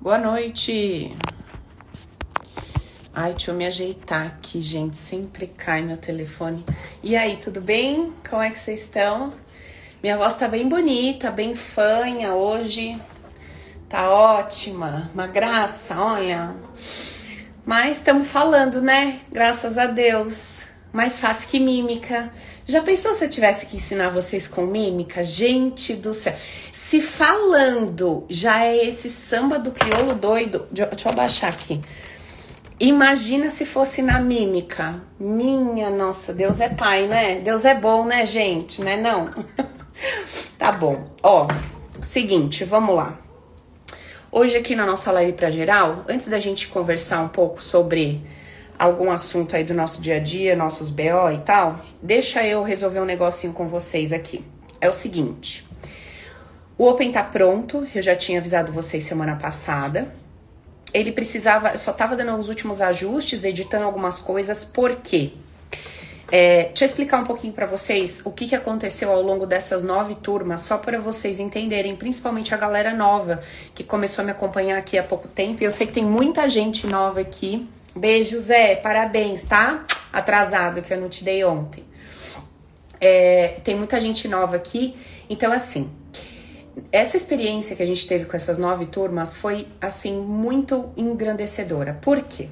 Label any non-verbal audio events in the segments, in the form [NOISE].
Boa noite. Ai, deixa eu me ajeitar aqui, gente. Sempre cai meu telefone. E aí, tudo bem? Como é que vocês estão? Minha voz tá bem bonita, bem fanha hoje. Tá ótima, uma graça, olha. Mas estamos falando, né? Graças a Deus. Mais fácil que mímica. Já pensou se eu tivesse que ensinar vocês com mímica? Gente do céu. Se falando já é esse samba do crioulo doido. Deixa eu abaixar aqui. Imagina se fosse na mímica. Minha nossa, Deus é pai, né? Deus é bom, né, gente? Né não? [LAUGHS] tá bom. Ó, seguinte, vamos lá. Hoje aqui na nossa live para geral, antes da gente conversar um pouco sobre algum assunto aí do nosso dia a dia, nossos BO e tal, deixa eu resolver um negocinho com vocês aqui. É o seguinte: o Open tá pronto, eu já tinha avisado vocês semana passada. Ele precisava, só tava dando os últimos ajustes, editando algumas coisas, por quê? É, deixa eu explicar um pouquinho para vocês o que, que aconteceu ao longo dessas nove turmas, só para vocês entenderem, principalmente a galera nova que começou a me acompanhar aqui há pouco tempo. E eu sei que tem muita gente nova aqui Beijo, Zé. Parabéns, tá? Atrasado, que eu não te dei ontem. É, tem muita gente nova aqui. Então, assim, essa experiência que a gente teve com essas nove turmas foi, assim, muito engrandecedora. Por quê?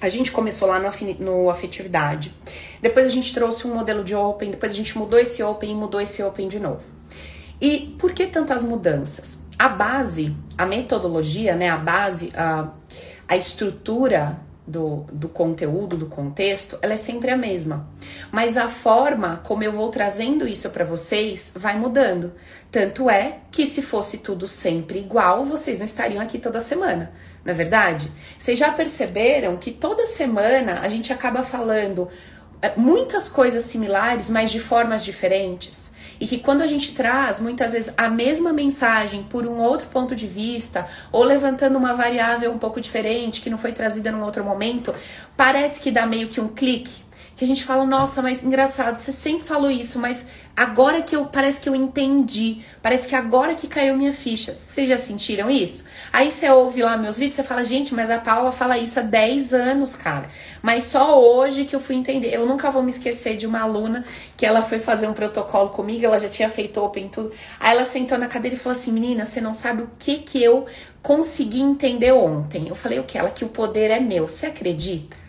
A gente começou lá no, no Afetividade. Depois a gente trouxe um modelo de Open. Depois a gente mudou esse Open e mudou esse Open de novo. E por que tantas mudanças? A base, a metodologia, né? A base, a, a estrutura do, do conteúdo, do contexto, ela é sempre a mesma. Mas a forma como eu vou trazendo isso para vocês vai mudando. Tanto é que se fosse tudo sempre igual, vocês não estariam aqui toda semana, não é verdade? Vocês já perceberam que toda semana a gente acaba falando é, muitas coisas similares, mas de formas diferentes? E que quando a gente traz muitas vezes a mesma mensagem por um outro ponto de vista, ou levantando uma variável um pouco diferente que não foi trazida num outro momento, parece que dá meio que um clique que a gente fala, nossa, mas engraçado, você sempre falou isso, mas agora que eu parece que eu entendi, parece que agora que caiu minha ficha. Vocês já sentiram isso? Aí você ouve lá meus vídeos, você fala, gente, mas a Paula fala isso há 10 anos, cara. Mas só hoje que eu fui entender. Eu nunca vou me esquecer de uma aluna que ela foi fazer um protocolo comigo, ela já tinha feito open tudo. Aí ela sentou na cadeira e falou assim: "Menina, você não sabe o que que eu consegui entender ontem". Eu falei o que? Ela que o poder é meu. Você acredita?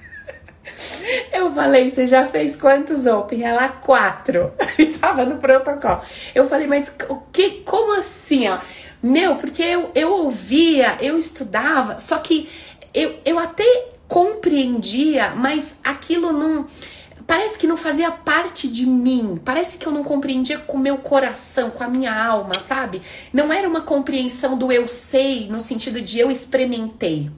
Eu falei, você já fez quantos open? Ela, quatro. [LAUGHS] E tava no protocolo. Eu falei, mas o que? Como assim, ó? Meu, porque eu, eu ouvia, eu estudava, só que eu, eu até compreendia, mas aquilo não. Parece que não fazia parte de mim. Parece que eu não compreendia com o meu coração, com a minha alma, sabe? Não era uma compreensão do eu sei, no sentido de eu experimentei.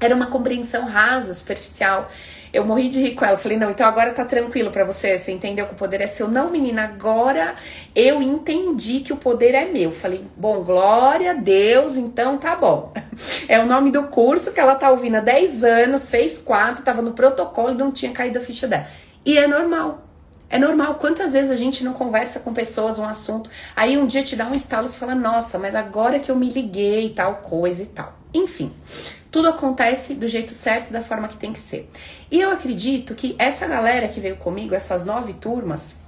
Era uma compreensão rasa, superficial. Eu morri de rir com ela. Falei, não, então agora tá tranquilo para você. Você entendeu que o poder é seu? Não, menina, agora eu entendi que o poder é meu. Falei, bom, glória a Deus, então tá bom. [LAUGHS] É o nome do curso que ela tá ouvindo há 10 anos, fez quatro, tava no protocolo e não tinha caído a ficha dela. E é normal. É normal. Quantas vezes a gente não conversa com pessoas um assunto, aí um dia te dá um estalo e você fala, nossa, mas agora que eu me liguei tal coisa e tal. Enfim. Tudo acontece do jeito certo, da forma que tem que ser. E eu acredito que essa galera que veio comigo, essas nove turmas,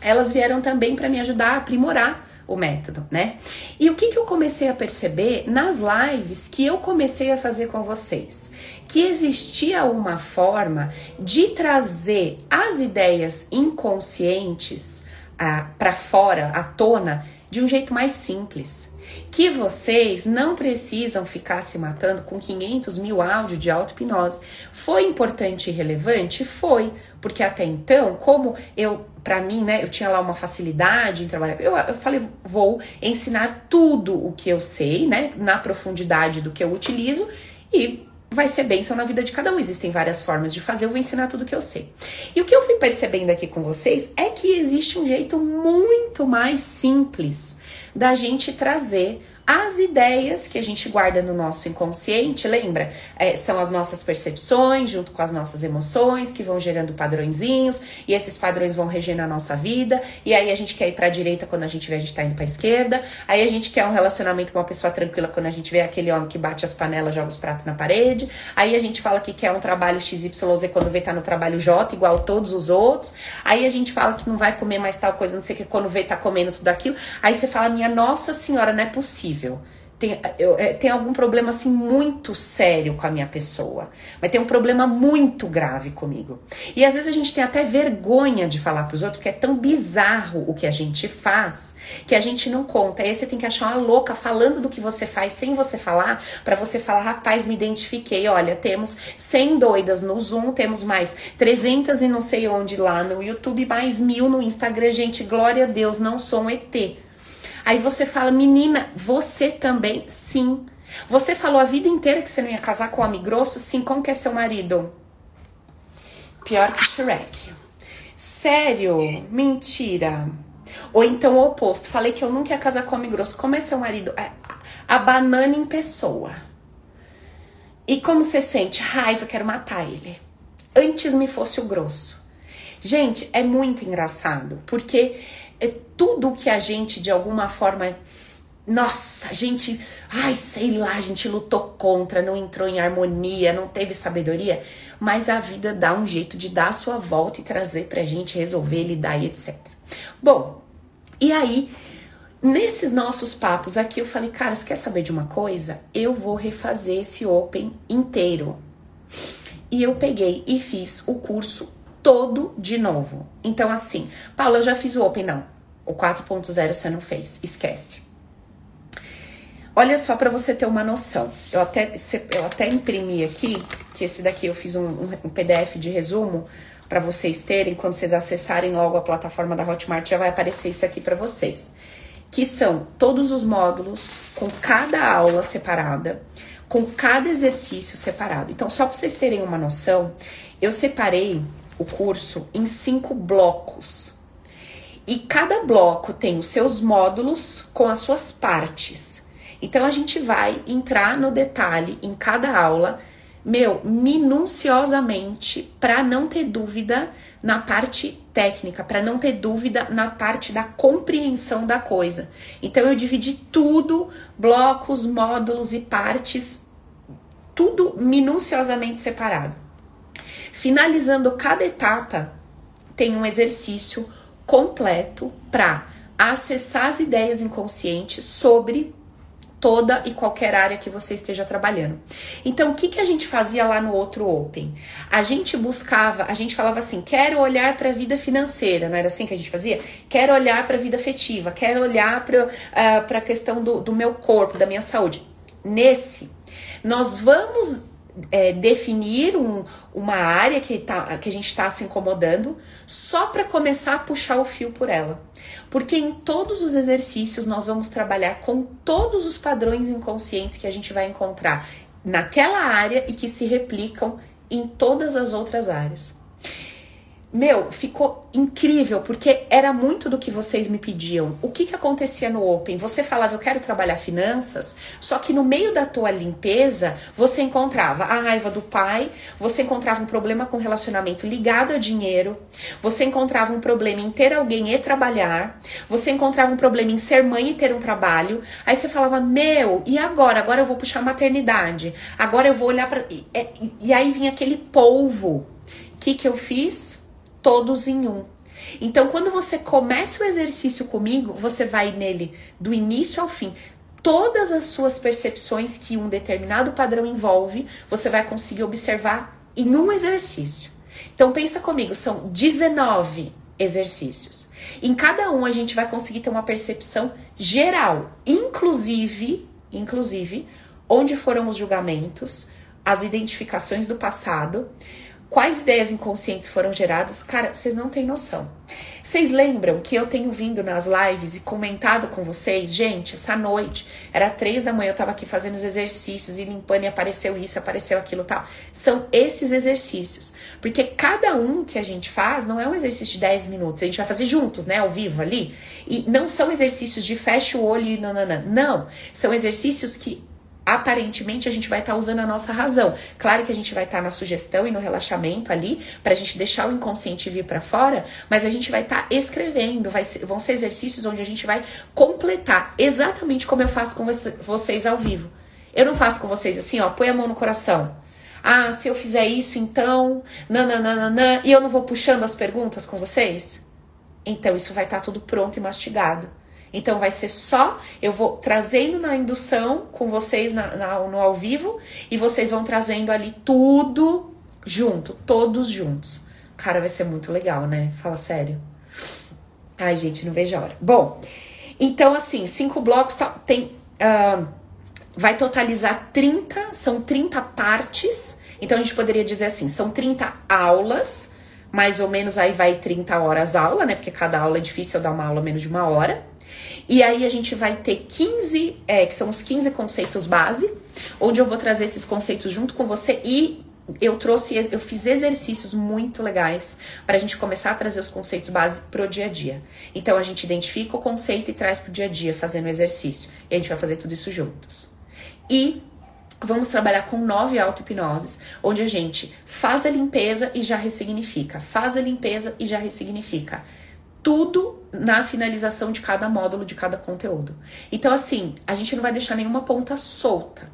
elas vieram também para me ajudar a aprimorar o método, né? E o que, que eu comecei a perceber nas lives que eu comecei a fazer com vocês? Que existia uma forma de trazer as ideias inconscientes ah, para fora, à tona, de um jeito mais simples que vocês não precisam ficar se matando com 500 mil áudios de auto-hipnose. Foi importante e relevante? Foi, porque até então, como eu, para mim, né, eu tinha lá uma facilidade em trabalhar, eu, eu falei, vou ensinar tudo o que eu sei, né, na profundidade do que eu utilizo e vai ser bênção na vida de cada um. Existem várias formas de fazer, eu vou ensinar tudo que eu sei. E o que eu fui percebendo aqui com vocês é que existe um jeito muito mais simples da gente trazer as ideias que a gente guarda no nosso inconsciente, lembra? É, são as nossas percepções junto com as nossas emoções que vão gerando padrõezinhos e esses padrões vão regendo a nossa vida. E aí a gente quer ir para a direita quando a gente vê a gente tá indo para esquerda. Aí a gente quer um relacionamento com uma pessoa tranquila quando a gente vê aquele homem que bate as panelas, joga os pratos na parede. Aí a gente fala que quer um trabalho XYZ quando vê tá no trabalho J igual todos os outros. Aí a gente fala que não vai comer mais tal coisa, não sei o que quando vê tá comendo tudo aquilo. Aí você fala: "Minha nossa senhora, não é possível" tem, eu, é, tem algum problema assim muito sério com a minha pessoa, mas tem um problema muito grave comigo. E às vezes a gente tem até vergonha de falar para os outros, porque é tão bizarro o que a gente faz, que a gente não conta. Aí você tem que achar uma louca falando do que você faz sem você falar, para você falar, rapaz, me identifiquei. Olha, temos 100 doidas no Zoom, temos mais 300 e não sei onde lá no YouTube, mais mil no Instagram. Gente, glória a Deus, não sou um ET Aí você fala, menina, você também? Sim. Você falou a vida inteira que você não ia casar com um homem grosso? Sim. Como que é seu marido? Pior que Shrek. Sério? Mentira. Ou então o oposto. Falei que eu nunca ia casar com homem grosso. Como é seu marido? É a banana em pessoa. E como você sente? Raiva, quero matar ele. Antes me fosse o grosso. Gente, é muito engraçado, porque é tudo que a gente de alguma forma nossa, a gente, ai, sei lá, a gente lutou contra, não entrou em harmonia, não teve sabedoria, mas a vida dá um jeito de dar a sua volta e trazer pra gente resolver, lidar e etc. Bom, e aí, nesses nossos papos aqui, eu falei, cara, você quer saber de uma coisa? Eu vou refazer esse Open inteiro. E eu peguei e fiz o curso todo de novo. Então, assim, Paula, eu já fiz o Open, não. O 4.0 você não fez, esquece. Olha só para você ter uma noção. Eu até, eu até imprimi aqui, que esse daqui eu fiz um, um PDF de resumo para vocês terem. Quando vocês acessarem logo a plataforma da Hotmart, já vai aparecer isso aqui para vocês. Que são todos os módulos com cada aula separada, com cada exercício separado. Então, só para vocês terem uma noção, eu separei o curso em cinco blocos. E cada bloco tem os seus módulos com as suas partes. Então a gente vai entrar no detalhe em cada aula, meu, minuciosamente, para não ter dúvida na parte técnica, para não ter dúvida na parte da compreensão da coisa. Então eu dividi tudo, blocos, módulos e partes, tudo minuciosamente separado. Finalizando cada etapa, tem um exercício completo para acessar as ideias inconscientes sobre toda e qualquer área que você esteja trabalhando. Então, o que, que a gente fazia lá no outro Open? A gente buscava, a gente falava assim: quero olhar para a vida financeira, não era assim que a gente fazia? Quero olhar para a vida afetiva, quero olhar para uh, a questão do, do meu corpo, da minha saúde. Nesse, nós vamos é, definir um, uma área que, tá, que a gente está se incomodando só para começar a puxar o fio por ela. Porque em todos os exercícios nós vamos trabalhar com todos os padrões inconscientes que a gente vai encontrar naquela área e que se replicam em todas as outras áreas. Meu, ficou incrível, porque era muito do que vocês me pediam. O que que acontecia no Open? Você falava, eu quero trabalhar finanças, só que no meio da tua limpeza, você encontrava a raiva do pai, você encontrava um problema com relacionamento ligado a dinheiro, você encontrava um problema em ter alguém e trabalhar, você encontrava um problema em ser mãe e ter um trabalho. Aí você falava, meu, e agora? Agora eu vou puxar maternidade, agora eu vou olhar para. E, e, e aí vinha aquele polvo. O que que eu fiz? Todos em um. Então, quando você começa o exercício comigo, você vai nele do início ao fim. Todas as suas percepções que um determinado padrão envolve, você vai conseguir observar em um exercício. Então, pensa comigo, são 19 exercícios. Em cada um a gente vai conseguir ter uma percepção geral, inclusive, inclusive, onde foram os julgamentos, as identificações do passado, quais ideias inconscientes foram geradas, cara, vocês não têm noção. Vocês lembram que eu tenho vindo nas lives e comentado com vocês? Gente, essa noite, era três da manhã, eu tava aqui fazendo os exercícios e limpando e apareceu isso, apareceu aquilo tal. São esses exercícios. Porque cada um que a gente faz não é um exercício de 10 minutos, a gente vai fazer juntos, né, ao vivo ali. E não são exercícios de fecha o olho e nananã. Não, são exercícios que aparentemente a gente vai estar tá usando a nossa razão. Claro que a gente vai estar tá na sugestão e no relaxamento ali, para a gente deixar o inconsciente vir para fora, mas a gente vai estar tá escrevendo, vai ser, vão ser exercícios onde a gente vai completar exatamente como eu faço com vocês ao vivo. Eu não faço com vocês assim, ó, põe a mão no coração. Ah, se eu fizer isso, então, nananana, e eu não vou puxando as perguntas com vocês? Então isso vai estar tá tudo pronto e mastigado. Então vai ser só, eu vou trazendo na indução com vocês na, na, no ao vivo e vocês vão trazendo ali tudo junto, todos juntos. Cara, vai ser muito legal, né? Fala sério. Ai, gente, não vejo a hora. Bom, então assim, cinco blocos tá, tem. Uh, vai totalizar 30, são 30 partes. Então a gente poderia dizer assim: são 30 aulas, mais ou menos aí vai 30 horas aula, né? Porque cada aula é difícil dar uma aula menos de uma hora. E aí a gente vai ter 15, é, que são os 15 conceitos base, onde eu vou trazer esses conceitos junto com você e eu trouxe, eu fiz exercícios muito legais para a gente começar a trazer os conceitos base pro dia a dia. Então a gente identifica o conceito e traz pro dia a dia fazendo exercício. E a gente vai fazer tudo isso juntos. E vamos trabalhar com nove auto-hipnoses, onde a gente faz a limpeza e já ressignifica, faz a limpeza e já ressignifica tudo na finalização de cada módulo, de cada conteúdo. Então, assim, a gente não vai deixar nenhuma ponta solta,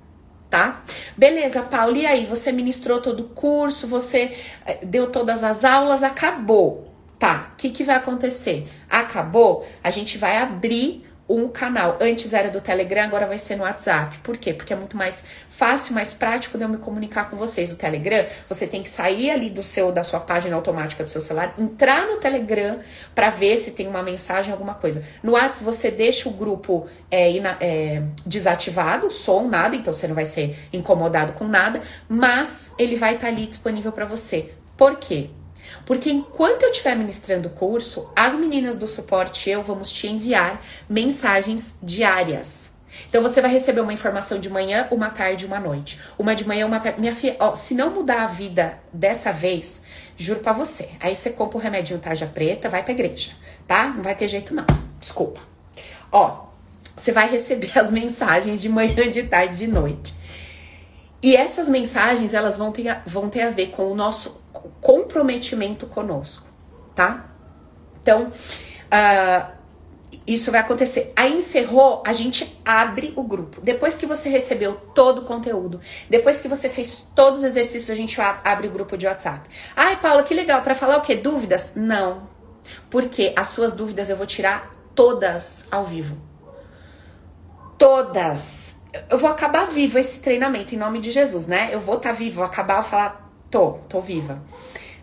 tá? Beleza, Paula, e aí? Você ministrou todo o curso, você eh, deu todas as aulas, acabou. Tá, o que, que vai acontecer? Acabou, a gente vai abrir um canal. Antes era do Telegram, agora vai ser no WhatsApp. Por quê? Porque é muito mais fácil, mais prático de eu me comunicar com vocês. O Telegram, você tem que sair ali do seu da sua página automática do seu celular, entrar no Telegram para ver se tem uma mensagem, alguma coisa. No WhatsApp você deixa o grupo é, ina, é, desativado, som, nada, então você não vai ser incomodado com nada, mas ele vai estar tá ali disponível para você. Por quê? Porque enquanto eu estiver ministrando o curso, as meninas do suporte eu vamos te enviar mensagens diárias. Então você vai receber uma informação de manhã, uma tarde, uma noite. Uma de manhã, uma tarde. Minha filha, ó, se não mudar a vida dessa vez, juro para você. Aí você compra o remedinho tarja preta, vai pra igreja, tá? Não vai ter jeito não. Desculpa. Ó, você vai receber [LAUGHS] as mensagens de manhã, de tarde, de noite. E essas mensagens, elas vão ter, vão ter a ver com o nosso comprometimento conosco, tá? Então, uh, isso vai acontecer. Aí encerrou, a gente abre o grupo. Depois que você recebeu todo o conteúdo, depois que você fez todos os exercícios, a gente abre o grupo de WhatsApp. Ai, Paula, que legal. Para falar o quê? Dúvidas? Não. Porque as suas dúvidas eu vou tirar todas ao vivo. Todas. Eu vou acabar vivo esse treinamento em nome de Jesus, né? Eu vou estar tá vivo, vou acabar, vou falar, Tô, tô viva.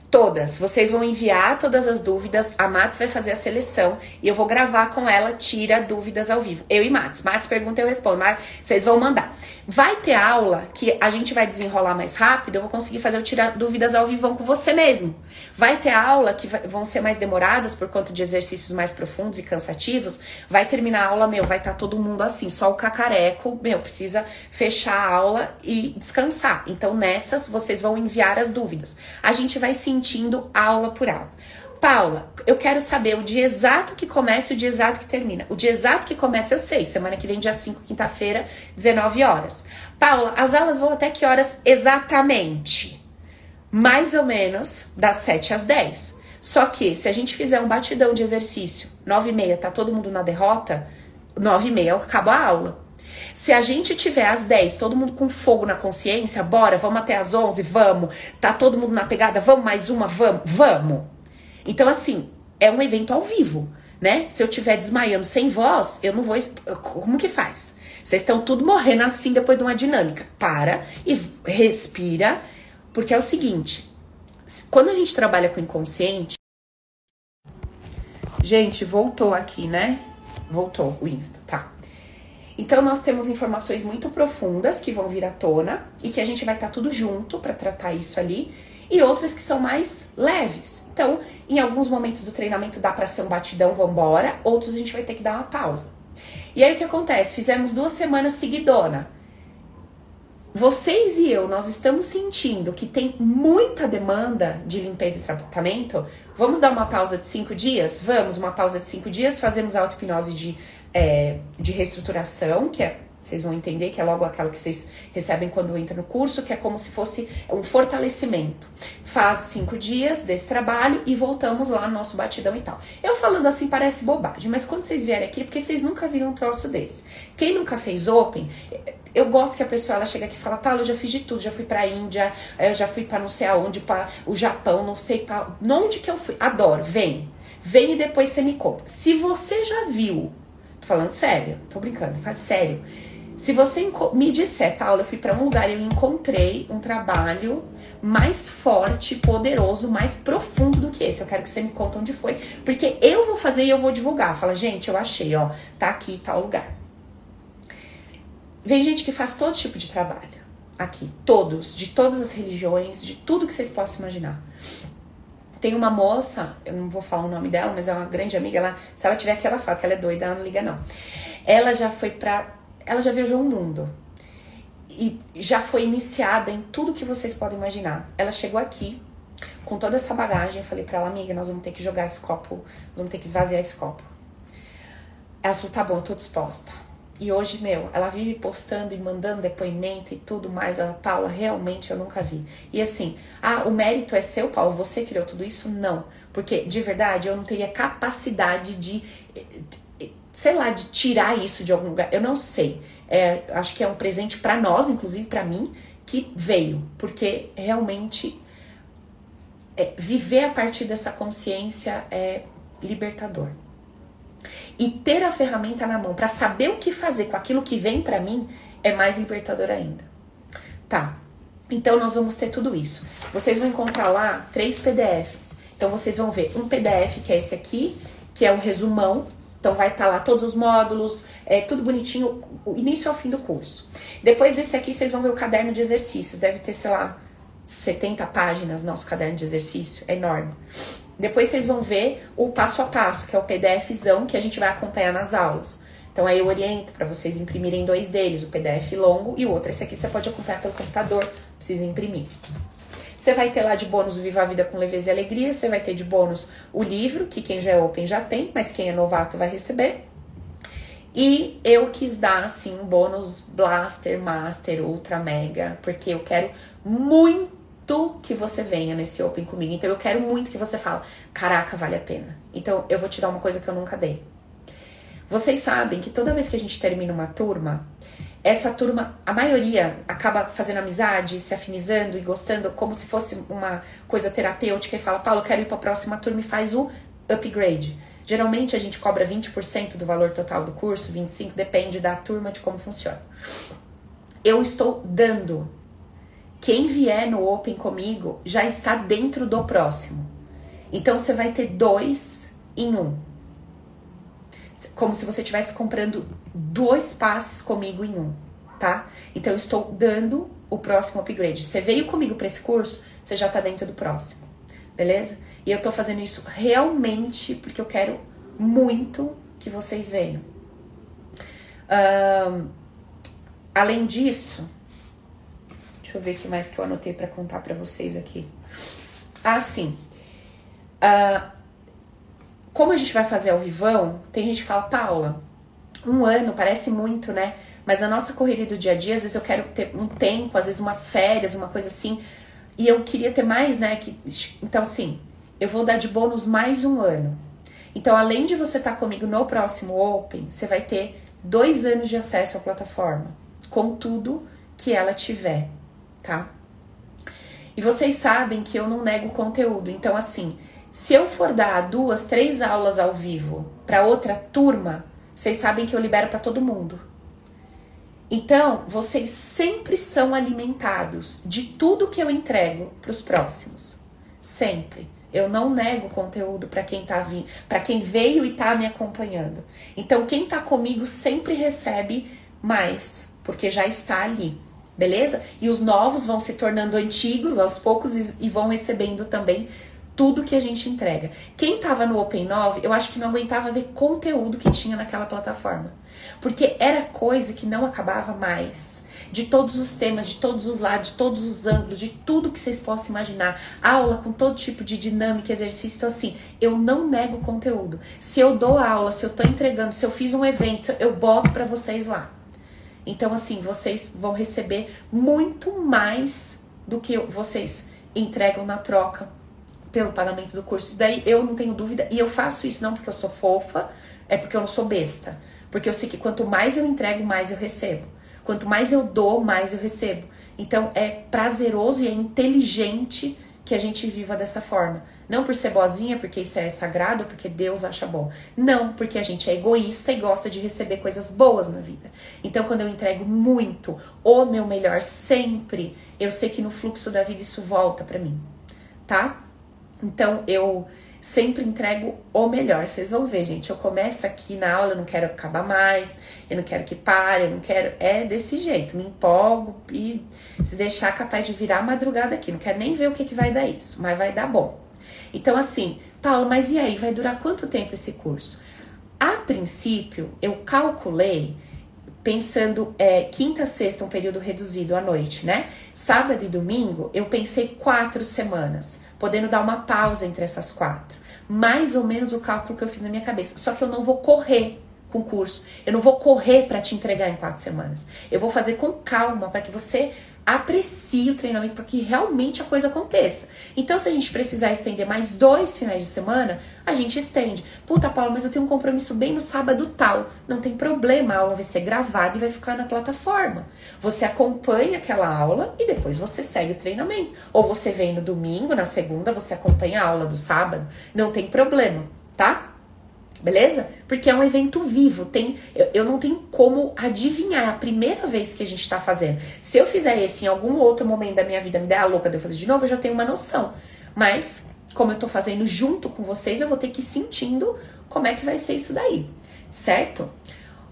Todas. Vocês vão enviar todas as dúvidas. A Mats vai fazer a seleção e eu vou gravar com ela, tira dúvidas ao vivo. Eu e Mats. Mats pergunta, eu respondo. Mas vocês vão mandar. Vai ter aula que a gente vai desenrolar mais rápido. Eu vou conseguir fazer eu tirar dúvidas ao vivo com você mesmo. Vai ter aula que vai, vão ser mais demoradas por conta de exercícios mais profundos e cansativos. Vai terminar a aula, meu, vai estar tá todo mundo assim, só o cacareco, meu, precisa fechar a aula e descansar. Então nessas vocês vão enviar as dúvidas. A gente vai sentindo aula por aula. Paula, eu quero saber o dia exato que começa e o dia exato que termina. O dia exato que começa eu sei, semana que vem, dia 5, quinta-feira, 19 horas. Paula, as aulas vão até que horas exatamente? Mais ou menos das 7 às 10. Só que se a gente fizer um batidão de exercício, 9 e meia, tá todo mundo na derrota, 9 e meia acaba a aula. Se a gente tiver às 10, todo mundo com fogo na consciência, bora, vamos até às 11, vamos. Tá todo mundo na pegada, vamos mais uma, vamos, vamos. Então, assim, é um evento ao vivo, né? Se eu estiver desmaiando sem voz, eu não vou. Como que faz? Vocês estão tudo morrendo assim depois de uma dinâmica. Para e respira, porque é o seguinte: quando a gente trabalha com inconsciente. Gente, voltou aqui, né? Voltou o Insta, tá. Então nós temos informações muito profundas que vão vir à tona e que a gente vai estar tá tudo junto para tratar isso ali e outras que são mais leves. Então, em alguns momentos do treinamento dá para ser um batidão, vambora, outros a gente vai ter que dar uma pausa. E aí o que acontece? Fizemos duas semanas seguidona. Vocês e eu, nós estamos sentindo que tem muita demanda de limpeza e tratamento. Vamos dar uma pausa de cinco dias? Vamos, uma pausa de cinco dias, fazemos a auto-hipnose de, é, de reestruturação, que é vocês vão entender que é logo aquela que vocês recebem quando entra no curso, que é como se fosse um fortalecimento. Faz cinco dias desse trabalho e voltamos lá no nosso batidão e tal. Eu falando assim parece bobagem, mas quando vocês vierem aqui, porque vocês nunca viram um troço desse. Quem nunca fez Open, eu gosto que a pessoa ela chega aqui e fala, Paulo, eu já fiz de tudo, já fui pra Índia, eu já fui para não sei aonde, para o Japão, não sei pra onde que eu fui. Adoro, vem. Vem e depois você me conta. Se você já viu, tô falando sério, tô brincando, faz sério se você me disser, Paula, eu fui para um lugar e eu encontrei um trabalho mais forte, poderoso, mais profundo do que esse. Eu quero que você me conte onde foi, porque eu vou fazer e eu vou divulgar. Fala, gente, eu achei, ó, tá aqui tal lugar. Vem gente que faz todo tipo de trabalho aqui, todos, de todas as religiões, de tudo que vocês possam imaginar. Tem uma moça, eu não vou falar o nome dela, mas é uma grande amiga, ela, se ela tiver aqui, ela fala que ela é doida, ela não liga não. Ela já foi pra ela já viajou o mundo e já foi iniciada em tudo que vocês podem imaginar. Ela chegou aqui com toda essa bagagem. Eu falei para ela, amiga, nós vamos ter que jogar esse copo, nós vamos ter que esvaziar esse copo. Ela falou, tá bom, eu tô disposta. E hoje, meu, ela vive postando e mandando depoimento e tudo mais. Ela, Paula, realmente eu nunca vi. E assim, ah, o mérito é seu, Paulo, você criou tudo isso? Não. Porque, de verdade, eu não teria capacidade de sei lá, de tirar isso de algum lugar. Eu não sei. É, acho que é um presente para nós, inclusive para mim, que veio, porque realmente é, viver a partir dessa consciência é libertador. E ter a ferramenta na mão para saber o que fazer com aquilo que vem para mim é mais libertador ainda. Tá. Então nós vamos ter tudo isso. Vocês vão encontrar lá três PDFs. Então vocês vão ver um PDF que é esse aqui, que é o resumão então vai estar tá lá todos os módulos, é tudo bonitinho, o início ao fim do curso. Depois desse aqui, vocês vão ver o caderno de exercícios. Deve ter, sei lá, 70 páginas nosso caderno de exercício, é enorme. Depois vocês vão ver o passo a passo, que é o PDFzão que a gente vai acompanhar nas aulas. Então aí eu oriento para vocês imprimirem dois deles, o PDF longo e o outro. Esse aqui você pode acompanhar pelo computador, precisa imprimir. Você vai ter lá de bônus o Viva a Vida com Leveza e Alegria. Você vai ter de bônus o livro, que quem já é open já tem, mas quem é novato vai receber. E eu quis dar, assim, um bônus Blaster, Master, Ultra, Mega, porque eu quero muito que você venha nesse Open comigo. Então eu quero muito que você fale, caraca, vale a pena. Então eu vou te dar uma coisa que eu nunca dei. Vocês sabem que toda vez que a gente termina uma turma, essa turma, a maioria acaba fazendo amizade, se afinizando e gostando como se fosse uma coisa terapêutica e fala, Paulo, quero ir para a próxima turma e faz o upgrade. Geralmente a gente cobra 20% do valor total do curso, 25% depende da turma de como funciona. Eu estou dando. Quem vier no Open comigo já está dentro do próximo. Então você vai ter dois em um como se você estivesse comprando dois passes comigo em um, tá? Então eu estou dando o próximo upgrade. Você veio comigo para esse curso, você já tá dentro do próximo, beleza? E eu tô fazendo isso realmente porque eu quero muito que vocês venham. Um, além disso, deixa eu ver o que mais que eu anotei para contar para vocês aqui. Ah, sim. Uh, como a gente vai fazer ao vivão, tem gente que fala, Paula, um ano parece muito, né? Mas na nossa correria do dia a dia, às vezes eu quero ter um tempo, às vezes umas férias, uma coisa assim. E eu queria ter mais, né? Que, então, assim, eu vou dar de bônus mais um ano. Então, além de você estar tá comigo no próximo Open, você vai ter dois anos de acesso à plataforma, com tudo que ela tiver, tá? E vocês sabem que eu não nego conteúdo. Então, assim, se eu for dar duas, três aulas ao vivo para outra turma, vocês sabem que eu libero para todo mundo. Então, vocês sempre são alimentados de tudo que eu entrego para os próximos. Sempre. Eu não nego conteúdo para quem tá vindo, para quem veio e tá me acompanhando. Então, quem tá comigo sempre recebe mais, porque já está ali. beleza? E os novos vão se tornando antigos aos poucos e vão recebendo também tudo que a gente entrega. Quem estava no Open 9, eu acho que não aguentava ver conteúdo que tinha naquela plataforma. Porque era coisa que não acabava mais. De todos os temas, de todos os lados, de todos os ângulos, de tudo que vocês possam imaginar. Aula com todo tipo de dinâmica, exercício. Então, assim, eu não nego conteúdo. Se eu dou aula, se eu tô entregando, se eu fiz um evento, eu boto para vocês lá. Então, assim, vocês vão receber muito mais do que vocês entregam na troca pelo pagamento do curso. Isso daí eu não tenho dúvida. E eu faço isso não porque eu sou fofa, é porque eu não sou besta. Porque eu sei que quanto mais eu entrego, mais eu recebo. Quanto mais eu dou, mais eu recebo. Então é prazeroso e é inteligente que a gente viva dessa forma. Não por ser boazinha, porque isso é sagrado, porque Deus acha bom. Não, porque a gente é egoísta e gosta de receber coisas boas na vida. Então, quando eu entrego muito, o meu melhor sempre, eu sei que no fluxo da vida isso volta para mim, tá? Então eu sempre entrego o melhor. Vocês vão ver, gente. Eu começo aqui na aula, eu não quero acabar mais, eu não quero que pare, eu não quero. É desse jeito, me empolgo e se deixar capaz de virar madrugada aqui. Não quero nem ver o que, que vai dar isso, mas vai dar bom. Então, assim, Paulo, mas e aí? Vai durar quanto tempo esse curso? A princípio, eu calculei pensando é, quinta, sexta, um período reduzido à noite, né? Sábado e domingo, eu pensei quatro semanas podendo dar uma pausa entre essas quatro. Mais ou menos o cálculo que eu fiz na minha cabeça. Só que eu não vou correr com o curso. Eu não vou correr para te entregar em quatro semanas. Eu vou fazer com calma para que você aprecie o treinamento para que realmente a coisa aconteça. Então, se a gente precisar estender mais dois finais de semana, a gente estende. Puta, Paula, mas eu tenho um compromisso bem no sábado tal. Não tem problema, a aula vai ser gravada e vai ficar na plataforma. Você acompanha aquela aula e depois você segue o treinamento. Ou você vem no domingo, na segunda, você acompanha a aula do sábado. Não tem problema, tá? Beleza? Porque é um evento vivo. Tem, eu, eu, não tenho como adivinhar. É a primeira vez que a gente tá fazendo. Se eu fizer esse em algum outro momento da minha vida, me der a louca de eu fazer de novo, eu já tenho uma noção. Mas, como eu tô fazendo junto com vocês, eu vou ter que ir sentindo como é que vai ser isso daí. Certo?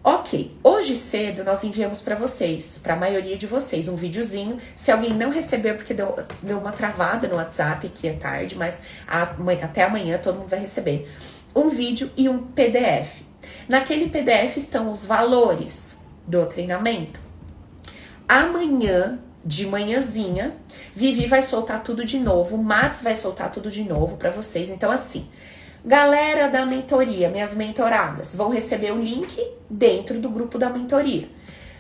Ok, hoje cedo nós enviamos para vocês, para a maioria de vocês, um videozinho. Se alguém não recebeu, porque deu, deu uma travada no WhatsApp, que é tarde, mas a, até amanhã todo mundo vai receber um vídeo e um PDF. Naquele PDF estão os valores do treinamento. Amanhã, de manhãzinha, Vivi vai soltar tudo de novo, Max vai soltar tudo de novo para vocês. Então, assim, galera da mentoria, minhas mentoradas, vão receber o link dentro do grupo da mentoria.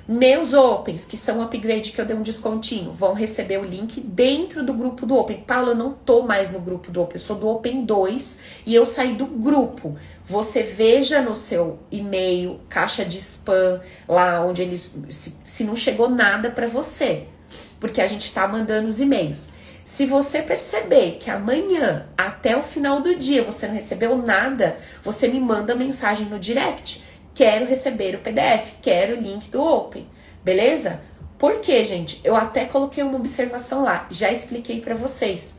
Meus Opens, que são upgrade que eu dei um descontinho, vão receber o link dentro do grupo do Open. Paulo, eu não tô mais no grupo do Open, eu sou do Open 2 e eu saí do grupo. Você veja no seu e-mail, caixa de spam, lá onde eles. Se, se não chegou nada para você, porque a gente tá mandando os e-mails. Se você perceber que amanhã, até o final do dia, você não recebeu nada, você me manda mensagem no direct quero receber o PDF, quero o link do Open, beleza? Por quê, gente? Eu até coloquei uma observação lá, já expliquei para vocês.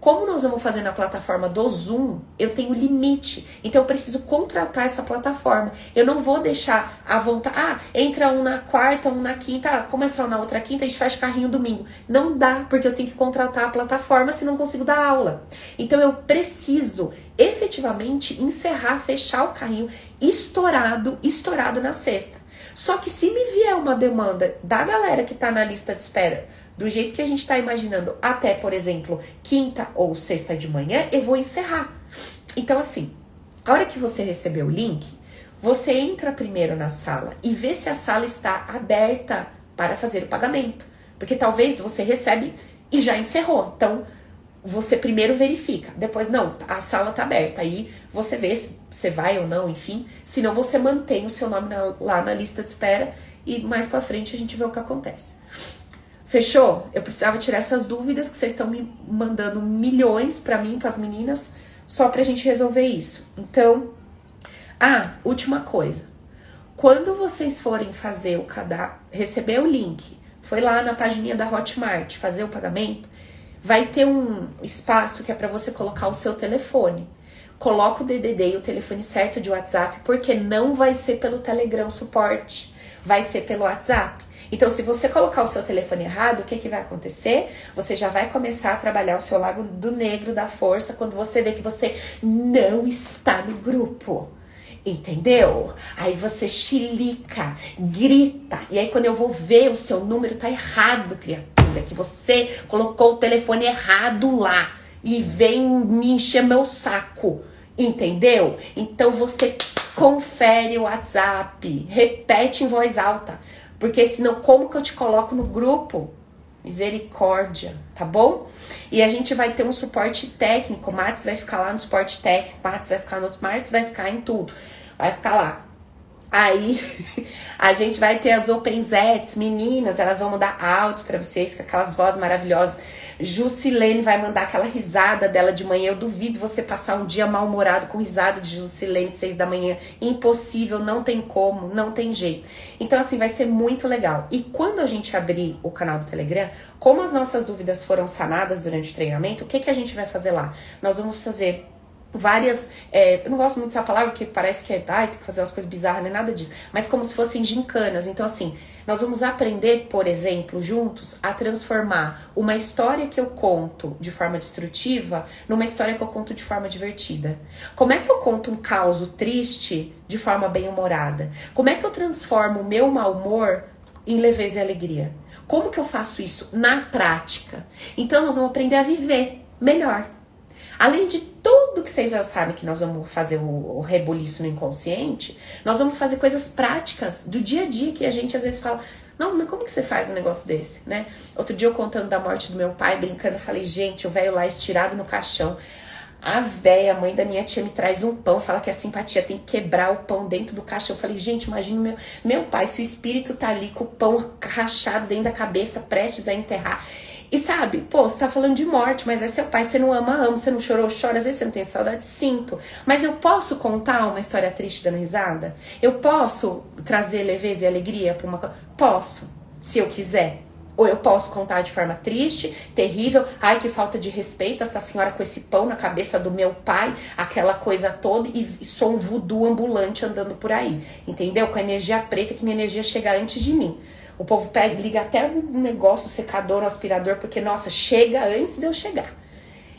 Como nós vamos fazer na plataforma do Zoom, eu tenho limite. Então eu preciso contratar essa plataforma. Eu não vou deixar a vontade. Ah, entra um na quarta, um na quinta. Ah, é só na outra quinta, a gente faz carrinho domingo. Não dá, porque eu tenho que contratar a plataforma se não consigo dar aula. Então eu preciso efetivamente encerrar, fechar o carrinho estourado, estourado na sexta. Só que se me vier uma demanda da galera que está na lista de espera do jeito que a gente está imaginando, até, por exemplo, quinta ou sexta de manhã, eu vou encerrar. Então, assim, a hora que você receber o link, você entra primeiro na sala e vê se a sala está aberta para fazer o pagamento. Porque talvez você recebe e já encerrou. Então, você primeiro verifica. Depois, não, a sala está aberta. Aí você vê se você vai ou não, enfim. Senão, você mantém o seu nome na, lá na lista de espera e mais para frente a gente vê o que acontece. Fechou? Eu precisava tirar essas dúvidas que vocês estão me mandando milhões para mim, para as meninas, só pra gente resolver isso. Então, ah, última coisa. Quando vocês forem fazer o cadastro, receber o link, foi lá na página da Hotmart fazer o pagamento, vai ter um espaço que é para você colocar o seu telefone. Coloca o DDD e o telefone certo de WhatsApp, porque não vai ser pelo Telegram suporte vai ser pelo WhatsApp. Então, se você colocar o seu telefone errado, o que, que vai acontecer? Você já vai começar a trabalhar o seu lago do negro da força quando você vê que você não está no grupo. Entendeu? Aí você chilica, grita. E aí, quando eu vou ver o seu número, tá errado, criatura. Que você colocou o telefone errado lá. E vem me encher meu saco. Entendeu? Então você confere o WhatsApp. Repete em voz alta. Porque senão, como que eu te coloco no grupo? Misericórdia, tá bom? E a gente vai ter um suporte técnico. O Matos vai ficar lá no suporte técnico, Matos vai ficar no outro, Matos vai ficar em tudo. Vai ficar lá. Aí [LAUGHS] a gente vai ter as Open Zets, meninas, elas vão mandar áudios para vocês com aquelas vozes maravilhosas. Jusilene vai mandar aquela risada dela de manhã. Eu duvido você passar um dia mal-humorado com risada de Jusilene, seis da manhã. Impossível, não tem como, não tem jeito. Então, assim, vai ser muito legal. E quando a gente abrir o canal do Telegram, como as nossas dúvidas foram sanadas durante o treinamento, o que, que a gente vai fazer lá? Nós vamos fazer várias. É, eu não gosto muito dessa palavra porque parece que é, ai, tem que fazer umas coisas bizarras, nem nada disso. Mas como se fossem gincanas. Então, assim, nós vamos aprender, por exemplo, juntos, a transformar uma história que eu conto de forma destrutiva numa história que eu conto de forma divertida. Como é que eu conto um caos triste de forma bem-humorada? Como é que eu transformo o meu mau humor em leveza e alegria? Como que eu faço isso na prática? Então, nós vamos aprender a viver melhor. Além de tudo que vocês já sabem que nós vamos fazer o, o rebuliço no inconsciente, nós vamos fazer coisas práticas do dia a dia que a gente às vezes fala, nossa, mas como que você faz um negócio desse, né? Outro dia eu contando da morte do meu pai, brincando, falei, gente, o velho lá estirado no caixão. A véia, mãe da minha tia, me traz um pão, fala que a simpatia tem que quebrar o pão dentro do caixão. Eu falei, gente, imagina meu, meu pai, se o espírito tá ali com o pão rachado dentro da cabeça, prestes a enterrar. E sabe, pô, você tá falando de morte, mas é seu pai, você não ama, ama, você não chorou, chora, às vezes você não tem saudade, sinto. Mas eu posso contar uma história triste dando risada? Eu posso trazer leveza e alegria pra uma coisa? Posso, se eu quiser. Ou eu posso contar de forma triste, terrível, ai que falta de respeito, essa senhora com esse pão na cabeça do meu pai, aquela coisa toda, e sou um voodoo ambulante andando por aí, entendeu? Com a energia preta, que minha energia chega antes de mim. O povo pega, liga até um negócio, o secador, o aspirador, porque, nossa, chega antes de eu chegar.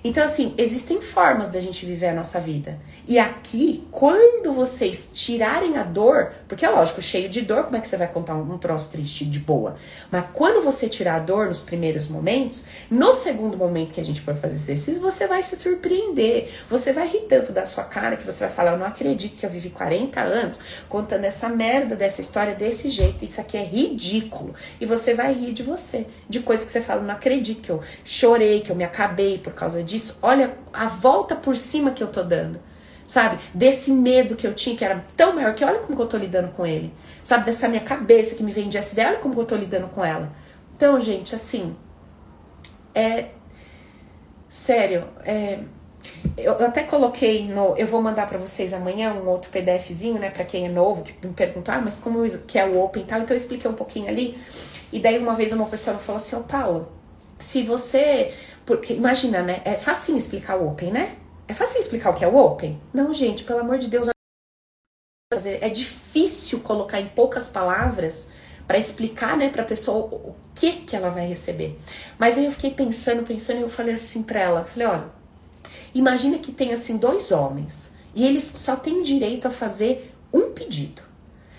Então, assim, existem formas da gente viver a nossa vida. E aqui, quando vocês tirarem a dor, porque é lógico, cheio de dor, como é que você vai contar um, troço triste de boa? Mas quando você tirar a dor nos primeiros momentos, no segundo momento que a gente for fazer exercício, você vai se surpreender. Você vai rir tanto da sua cara que você vai falar: Eu não acredito que eu vivi 40 anos contando essa merda dessa história desse jeito. Isso aqui é ridículo. E você vai rir de você, de coisas que você fala: Não acredito que eu chorei, que eu me acabei por causa disso. Olha a volta por cima que eu tô dando sabe? Desse medo que eu tinha, que era tão maior que olha como eu tô lidando com ele, sabe? Dessa minha cabeça que me vendia essa ideia, olha como eu tô lidando com ela. Então, gente, assim, é. Sério, é. Eu, eu até coloquei no. Eu vou mandar para vocês amanhã um outro PDFzinho, né? Para quem é novo, que me perguntou, ah, mas como que é o Open e tal. Então eu expliquei um pouquinho ali. E daí uma vez uma pessoa falou assim: Ô oh, Paulo, se você. Porque imagina, né? É fácil explicar o Open, né? É fácil explicar o que é o Open? Não, gente, pelo amor de Deus. É difícil colocar em poucas palavras para explicar, né, para a pessoa o que que ela vai receber. Mas aí eu fiquei pensando, pensando e eu falei assim para ela, falei, olha, imagina que tem assim dois homens e eles só têm direito a fazer um pedido.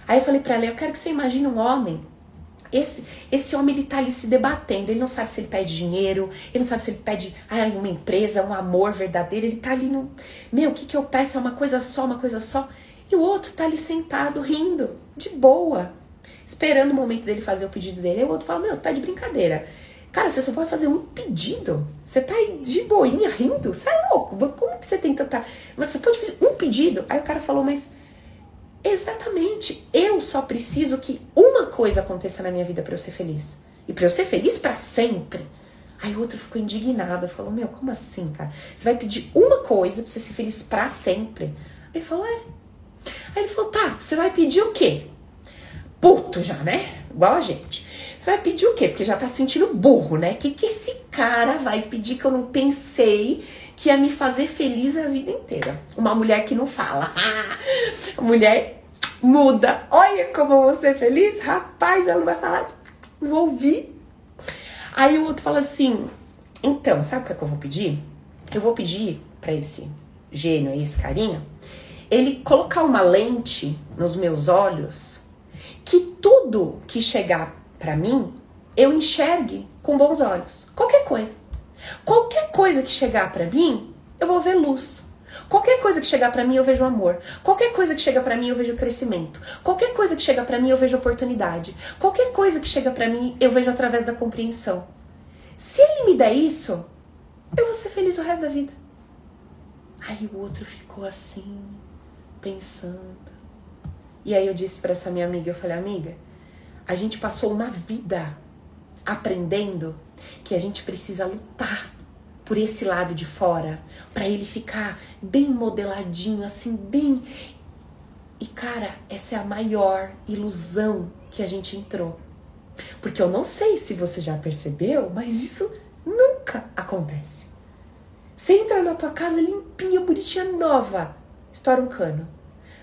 Aí eu falei para ela, eu quero que você imagine um homem esse, esse homem, ele tá ali se debatendo. Ele não sabe se ele pede dinheiro, ele não sabe se ele pede ah, uma empresa, um amor verdadeiro. Ele tá ali no. Meu, o que, que eu peço? É uma coisa só, uma coisa só. E o outro tá ali sentado, rindo, de boa, esperando o momento dele fazer o pedido dele. Aí o outro fala: Meu, você tá de brincadeira. Cara, você só pode fazer um pedido. Você tá aí de boinha rindo. Você é louco. Como que você tem tanta. Mas você pode fazer um pedido. Aí o cara falou, mas Exatamente. Eu só preciso que uma coisa aconteça na minha vida para eu ser feliz. E para eu ser feliz para sempre. Aí o outro ficou indignado, falou: Meu, como assim, cara? Você vai pedir uma coisa pra você ser feliz para sempre? Aí ele falou: É. Aí ele falou: Tá, você vai pedir o quê? Puto já, né? Igual a gente. Você vai pedir o quê? Porque já tá sentindo burro, né? Que, que esse cara vai pedir que eu não pensei que ia me fazer feliz a vida inteira. Uma mulher que não fala. [LAUGHS] mulher muda. Olha como eu vou ser feliz. Rapaz, ela não vai falar, não vou ouvir. Aí o outro fala assim: então, sabe o que, é que eu vou pedir? Eu vou pedir para esse gênio aí, esse carinha, ele colocar uma lente nos meus olhos que tudo que chegar para mim eu enxergue com bons olhos. Qualquer coisa. Qualquer coisa que chegar para mim, eu vou ver luz. Qualquer coisa que chegar para mim, eu vejo amor. Qualquer coisa que chega para mim, eu vejo crescimento. Qualquer coisa que chega para mim, eu vejo oportunidade. Qualquer coisa que chega para mim, eu vejo através da compreensão. Se ele me der isso, eu vou ser feliz o resto da vida. Aí o outro ficou assim, pensando. E aí eu disse para essa minha amiga, eu falei: "Amiga, a gente passou uma vida aprendendo que a gente precisa lutar por esse lado de fora, para ele ficar bem modeladinho, assim, bem. E cara, essa é a maior ilusão que a gente entrou. Porque eu não sei se você já percebeu, mas isso nunca acontece. Você entra na tua casa limpinha, bonitinha, nova, estoura um cano.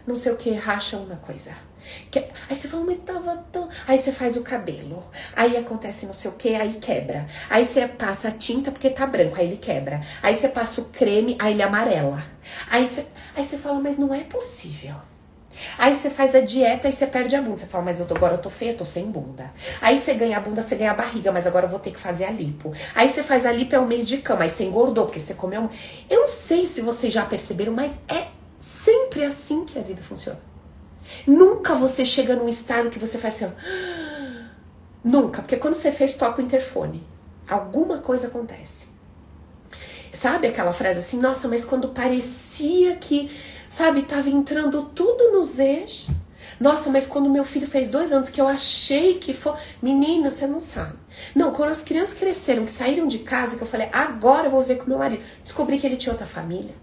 Não sei o que, racha uma coisa que, aí você fala, mas tava tão. Aí você faz o cabelo. Aí acontece não sei o que, aí quebra. Aí você passa a tinta porque tá branco, aí ele quebra. Aí você passa o creme, aí ele amarela. Aí você, aí você fala, mas não é possível. Aí você faz a dieta e você perde a bunda. Você fala, mas eu tô, agora eu tô feia, eu tô sem bunda. Aí você ganha a bunda, você ganha a barriga, mas agora eu vou ter que fazer a lipo. Aí você faz a lipo, é um mês de cama, aí você engordou, porque você comeu. Eu não sei se vocês já perceberam, mas é sempre assim que a vida funciona. Nunca você chega num estado que você faz assim, ó. Nunca, porque quando você fez, toca o interfone. Alguma coisa acontece. Sabe aquela frase assim, nossa, mas quando parecia que, sabe, tava entrando tudo nos eixos. Nossa, mas quando meu filho fez dois anos que eu achei que foi. Menino, você não sabe. Não, quando as crianças cresceram, que saíram de casa, que eu falei, agora eu vou ver com meu marido. Descobri que ele tinha outra família.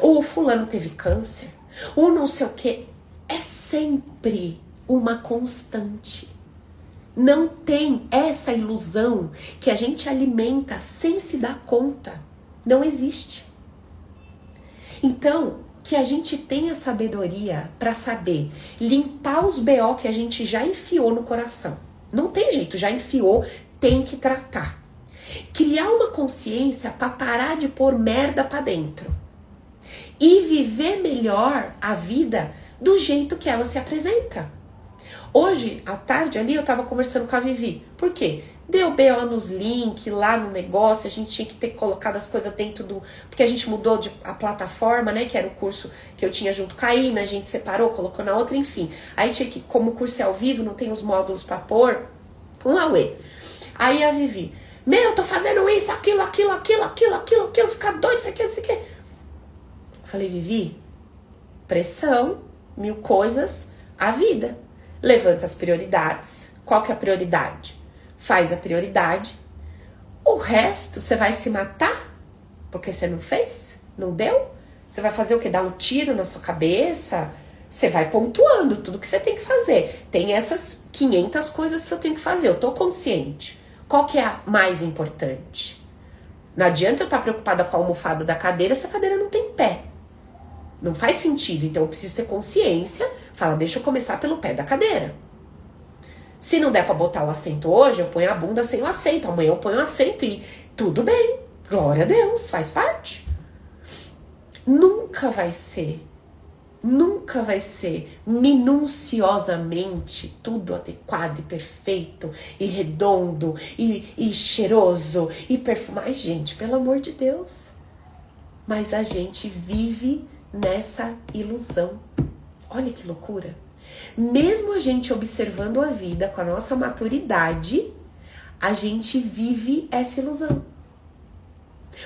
Ou o fulano teve câncer. Ou não sei o quê é sempre uma constante. Não tem essa ilusão que a gente alimenta sem se dar conta. Não existe. Então, que a gente tenha sabedoria para saber limpar os BO que a gente já enfiou no coração. Não tem jeito, já enfiou, tem que tratar. Criar uma consciência para parar de pôr merda para dentro. E viver melhor a vida do jeito que ela se apresenta. Hoje, à tarde ali, eu tava conversando com a Vivi. Por quê? Deu BO nos links, lá no negócio, a gente tinha que ter colocado as coisas dentro do. Porque a gente mudou de, a plataforma, né? Que era o curso que eu tinha junto com a Ina, a gente separou, colocou na outra, enfim. Aí tinha que, como o curso é ao vivo, não tem os módulos para pôr, um away. Aí a Vivi, meu, tô fazendo isso, aquilo, aquilo, aquilo, aquilo, aquilo, aquilo, ficar doido, isso aqui, isso aqui. Falei, Vivi, pressão, mil coisas a vida. Levanta as prioridades. Qual que é a prioridade? Faz a prioridade. O resto você vai se matar porque você não fez? Não deu? Você vai fazer o que? Dar um tiro na sua cabeça? Você vai pontuando tudo que você tem que fazer. Tem essas 500 coisas que eu tenho que fazer. Eu tô consciente. Qual que é a mais importante? Não adianta eu estar preocupada com a almofada da cadeira se a cadeira não tem pé. Não faz sentido. Então eu preciso ter consciência. Fala, deixa eu começar pelo pé da cadeira. Se não der para botar o assento hoje, eu ponho a bunda sem o assento. Amanhã eu ponho o assento e tudo bem. Glória a Deus, faz parte. Nunca vai ser, nunca vai ser minuciosamente tudo adequado e perfeito e redondo e, e cheiroso e perfumado. Ai, gente, pelo amor de Deus. Mas a gente vive nessa ilusão. Olha que loucura. Mesmo a gente observando a vida com a nossa maturidade, a gente vive essa ilusão.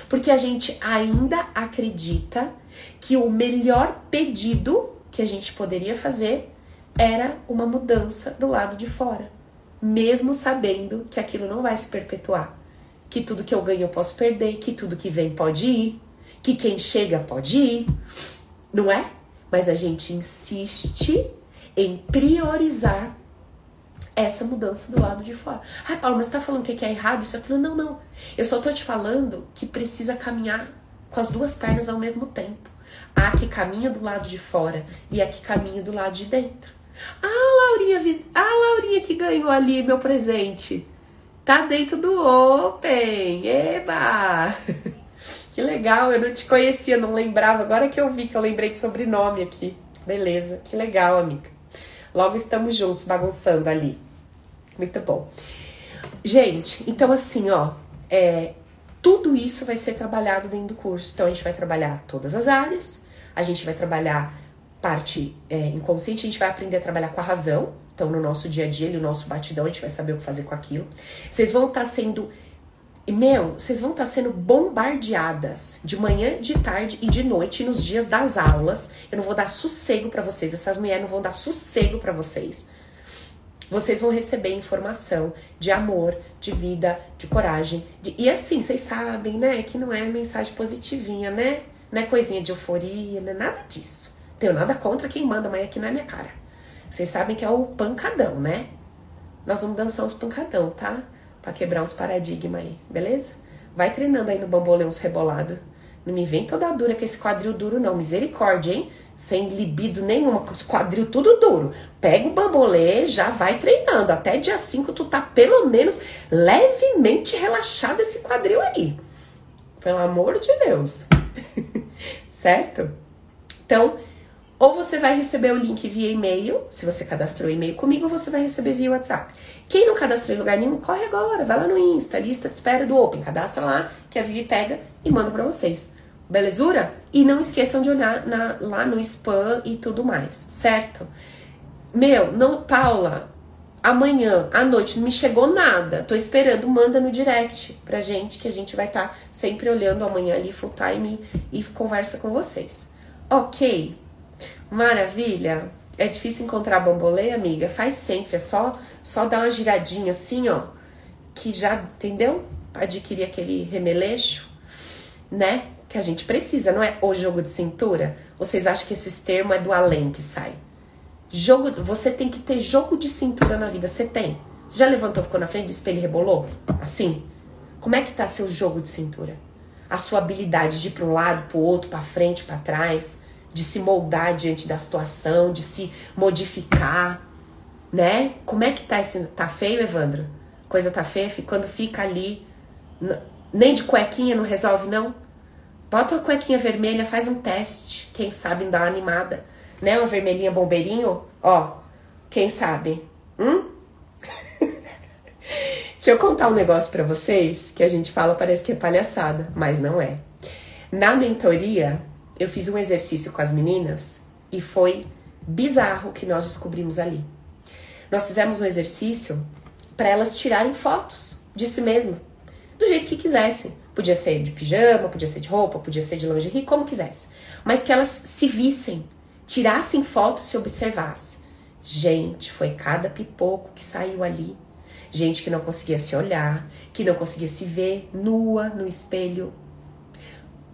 Porque a gente ainda acredita que o melhor pedido que a gente poderia fazer era uma mudança do lado de fora, mesmo sabendo que aquilo não vai se perpetuar, que tudo que eu ganho eu posso perder, que tudo que vem pode ir, que quem chega pode ir, não é? Mas a gente insiste em priorizar essa mudança do lado de fora. Ai, Paulo, mas você tá falando que é errado isso aquilo? Não, não. Eu só tô te falando que precisa caminhar com as duas pernas ao mesmo tempo. Há que caminha do lado de fora e há que caminha do lado de dentro. Ah, Laurinha, ah, Laurinha que ganhou ali meu presente. Tá dentro do Open. Eba! [LAUGHS] Que legal, eu não te conhecia, não lembrava. Agora que eu vi que eu lembrei de sobrenome aqui. Beleza, que legal, amiga. Logo estamos juntos bagunçando ali. Muito bom. Gente, então assim, ó, é, tudo isso vai ser trabalhado dentro do curso. Então a gente vai trabalhar todas as áreas, a gente vai trabalhar parte é, inconsciente, a gente vai aprender a trabalhar com a razão. Então, no nosso dia a dia, no nosso batidão, a gente vai saber o que fazer com aquilo. Vocês vão estar tá sendo e, meu, vocês vão estar tá sendo bombardeadas de manhã, de tarde e de noite nos dias das aulas. Eu não vou dar sossego para vocês, essas mulheres não vão dar sossego para vocês. Vocês vão receber informação de amor, de vida, de coragem. De... E assim, vocês sabem, né, que não é mensagem positivinha, né? Não é coisinha de euforia, não é nada disso. Tenho nada contra quem manda, mas aqui não é minha cara. Vocês sabem que é o pancadão, né? Nós vamos dançar os pancadão, tá? Para quebrar uns paradigmas aí, beleza? Vai treinando aí no bambolê uns rebolado. Não me vem toda dura com esse quadril duro, não. Misericórdia, hein? Sem libido nenhuma, com os quadril tudo duro. Pega o bambolê, já vai treinando. Até dia 5 tu tá pelo menos levemente relaxado esse quadril aí. Pelo amor de Deus. [LAUGHS] certo? Então, ou você vai receber o link via e-mail, se você cadastrou e-mail comigo, ou você vai receber via WhatsApp. Quem não cadastrou em lugar nenhum, corre agora, vai lá no Insta, lista de espera do Open, cadastra lá, que a Vivi pega e manda para vocês. Belezura? E não esqueçam de olhar na, lá no spam e tudo mais, certo? Meu, não, Paula, amanhã à noite não me chegou nada. Tô esperando, manda no direct pra gente que a gente vai estar tá sempre olhando amanhã ali full time e, e conversa com vocês. OK? Maravilha? É difícil encontrar bambolê, amiga? Faz sempre, é só, só dar uma giradinha assim, ó, que já, entendeu? Adquirir aquele remeleixo, né? Que a gente precisa, não é o jogo de cintura? Vocês acham que esses termos é do além que sai? Jogo, você tem que ter jogo de cintura na vida, você tem. Você já levantou, ficou na frente do espelho e rebolou? Assim? Como é que tá seu jogo de cintura? A sua habilidade de ir para um lado, para o outro, para frente, para trás? De se moldar diante da situação, de se modificar, né? Como é que tá esse. Tá feio, Evandro? Coisa tá feia? Quando fica ali, nem de cuequinha não resolve, não? Bota uma cuequinha vermelha, faz um teste. Quem sabe dá uma animada. Né? Uma vermelhinha bombeirinho, ó. Quem sabe? Hum? [LAUGHS] Deixa eu contar um negócio para vocês que a gente fala, parece que é palhaçada, mas não é. Na mentoria, eu fiz um exercício com as meninas e foi bizarro o que nós descobrimos ali. Nós fizemos um exercício para elas tirarem fotos de si mesma, do jeito que quisessem. Podia ser de pijama, podia ser de roupa, podia ser de lingerie, como quisesse. Mas que elas se vissem, tirassem fotos e se observassem. Gente, foi cada pipoco que saiu ali. Gente que não conseguia se olhar, que não conseguia se ver nua no espelho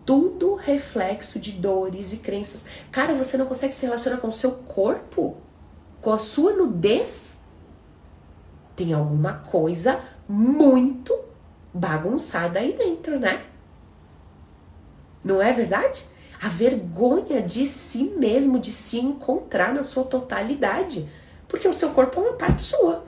tudo reflexo de dores e crenças. Cara, você não consegue se relacionar com o seu corpo? Com a sua nudez? Tem alguma coisa muito bagunçada aí dentro, né? Não é verdade? A vergonha de si mesmo, de se encontrar na sua totalidade. Porque o seu corpo é uma parte sua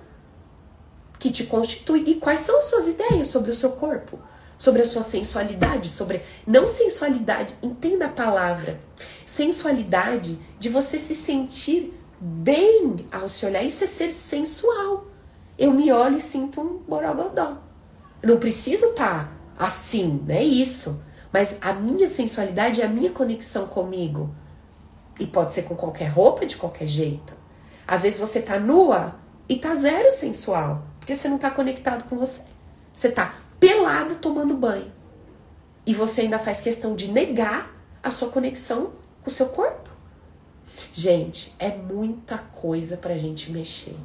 que te constitui. E quais são as suas ideias sobre o seu corpo? Sobre a sua sensualidade, sobre não sensualidade, entenda a palavra. Sensualidade de você se sentir bem ao se olhar, isso é ser sensual. Eu me olho e sinto um borogodó. Não preciso estar tá assim, não é isso. Mas a minha sensualidade é a minha conexão comigo. E pode ser com qualquer roupa, de qualquer jeito. Às vezes você tá nua e tá zero sensual, porque você não tá conectado com você. Você tá pelada tomando banho. E você ainda faz questão de negar a sua conexão com o seu corpo. Gente, é muita coisa pra gente mexer.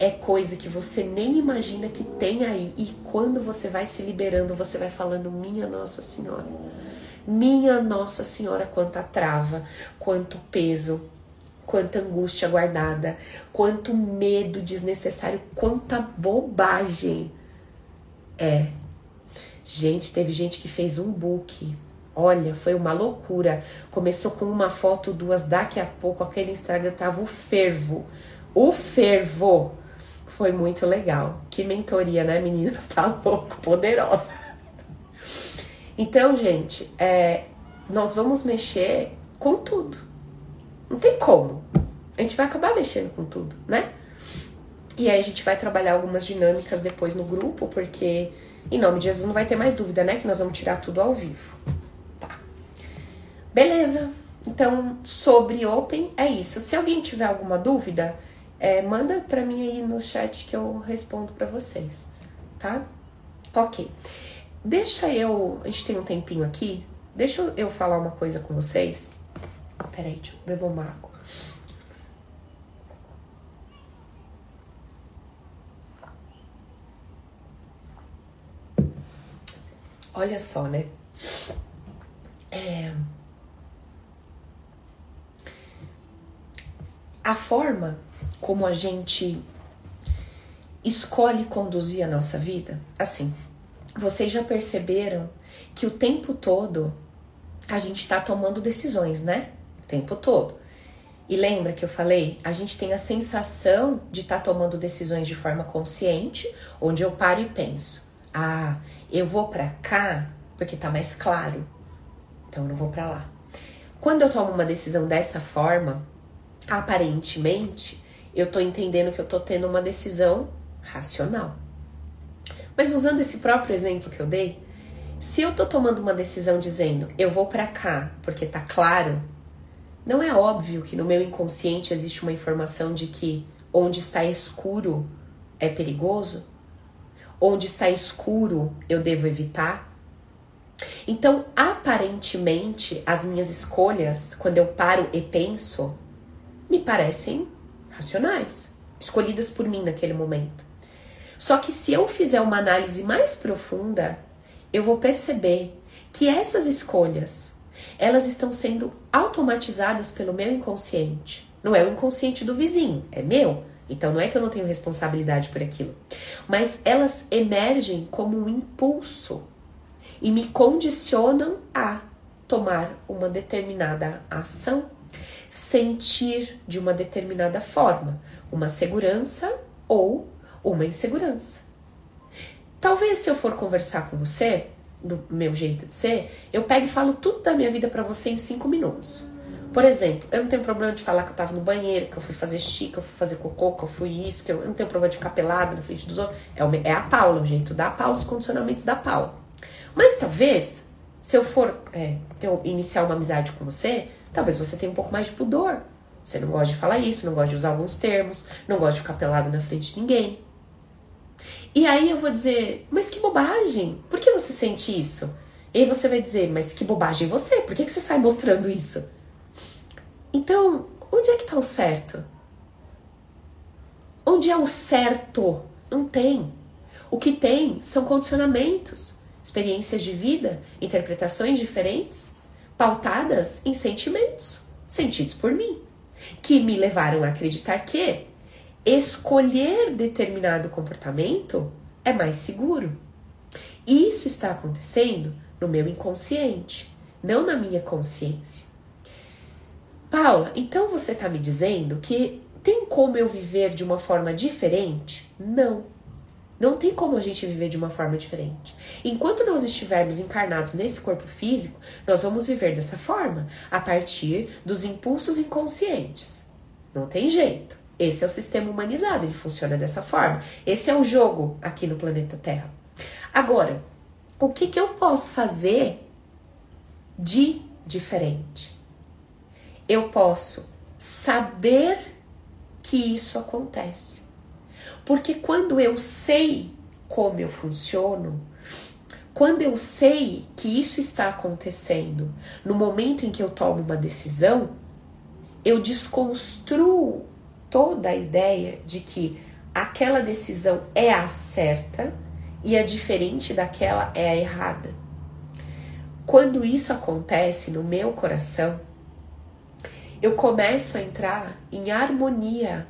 É coisa que você nem imagina que tem aí. E quando você vai se liberando, você vai falando: Minha Nossa Senhora. Minha Nossa Senhora, quanta trava, quanto peso, quanta angústia guardada, quanto medo desnecessário, quanta bobagem é. Gente, teve gente que fez um book Olha, foi uma loucura. Começou com uma foto, duas, daqui a pouco aquele Instagram tava o fervo. O fervo. Foi muito legal. Que mentoria, né, meninas? [LAUGHS] Tá louco, poderosa. Então, gente, é, nós vamos mexer com tudo. Não tem como. A gente vai acabar mexendo com tudo, né? E aí a gente vai trabalhar algumas dinâmicas depois no grupo, porque em nome de Jesus não vai ter mais dúvida, né? Que nós vamos tirar tudo ao vivo. Tá. Beleza. Então, sobre Open é isso. Se alguém tiver alguma dúvida, é, manda pra mim aí no chat que eu respondo pra vocês, tá? Ok. Deixa eu. A gente tem um tempinho aqui. Deixa eu falar uma coisa com vocês. Peraí, deixa eu beber uma água. Olha só, né? É... A forma como a gente escolhe conduzir a nossa vida, assim, vocês já perceberam que o tempo todo a gente está tomando decisões, né? O tempo todo. E lembra que eu falei? A gente tem a sensação de estar tá tomando decisões de forma consciente, onde eu paro e penso: ah, eu vou para cá porque tá mais claro. Então eu não vou para lá. Quando eu tomo uma decisão dessa forma, aparentemente, eu tô entendendo que eu tô tendo uma decisão racional. Mas usando esse próprio exemplo que eu dei, se eu tô tomando uma decisão dizendo eu vou para cá porque tá claro, não é óbvio que no meu inconsciente existe uma informação de que onde está escuro é perigoso? Onde está escuro eu devo evitar. Então, aparentemente, as minhas escolhas, quando eu paro e penso, me parecem racionais, escolhidas por mim naquele momento. Só que se eu fizer uma análise mais profunda, eu vou perceber que essas escolhas, elas estão sendo automatizadas pelo meu inconsciente. Não é o inconsciente do vizinho, é meu. Então não é que eu não tenho responsabilidade por aquilo, mas elas emergem como um impulso e me condicionam a tomar uma determinada ação, sentir de uma determinada forma, uma segurança ou uma insegurança. Talvez se eu for conversar com você, do meu jeito de ser, eu pego e falo tudo da minha vida para você em cinco minutos. Por exemplo, eu não tenho problema de falar que eu tava no banheiro, que eu fui fazer xixi, que eu fui fazer cocô, que eu fui isso, que eu, eu não tenho problema de ficar pelado na frente dos outros. É, é a Paula, o jeito da Paula, os condicionamentos da Paula. Mas talvez, se eu for é, ter, iniciar uma amizade com você, talvez você tenha um pouco mais de pudor. Você não gosta de falar isso, não gosta de usar alguns termos, não gosta de ficar pelado na frente de ninguém. E aí eu vou dizer, mas que bobagem! Por que você sente isso? E aí você vai dizer, mas que bobagem você? Por que, que você sai mostrando isso? Então, onde é que está o certo? Onde é o certo? Não tem. O que tem são condicionamentos, experiências de vida, interpretações diferentes, pautadas em sentimentos, sentidos por mim, que me levaram a acreditar que escolher determinado comportamento é mais seguro. Isso está acontecendo no meu inconsciente, não na minha consciência. Paula, então você está me dizendo que tem como eu viver de uma forma diferente? Não. Não tem como a gente viver de uma forma diferente. Enquanto nós estivermos encarnados nesse corpo físico, nós vamos viver dessa forma, a partir dos impulsos inconscientes. Não tem jeito. Esse é o sistema humanizado, ele funciona dessa forma. Esse é o jogo aqui no planeta Terra. Agora, o que, que eu posso fazer de diferente? Eu posso saber que isso acontece. Porque quando eu sei como eu funciono, quando eu sei que isso está acontecendo no momento em que eu tomo uma decisão, eu desconstruo toda a ideia de que aquela decisão é a certa e a diferente daquela é a errada. Quando isso acontece no meu coração, eu começo a entrar em harmonia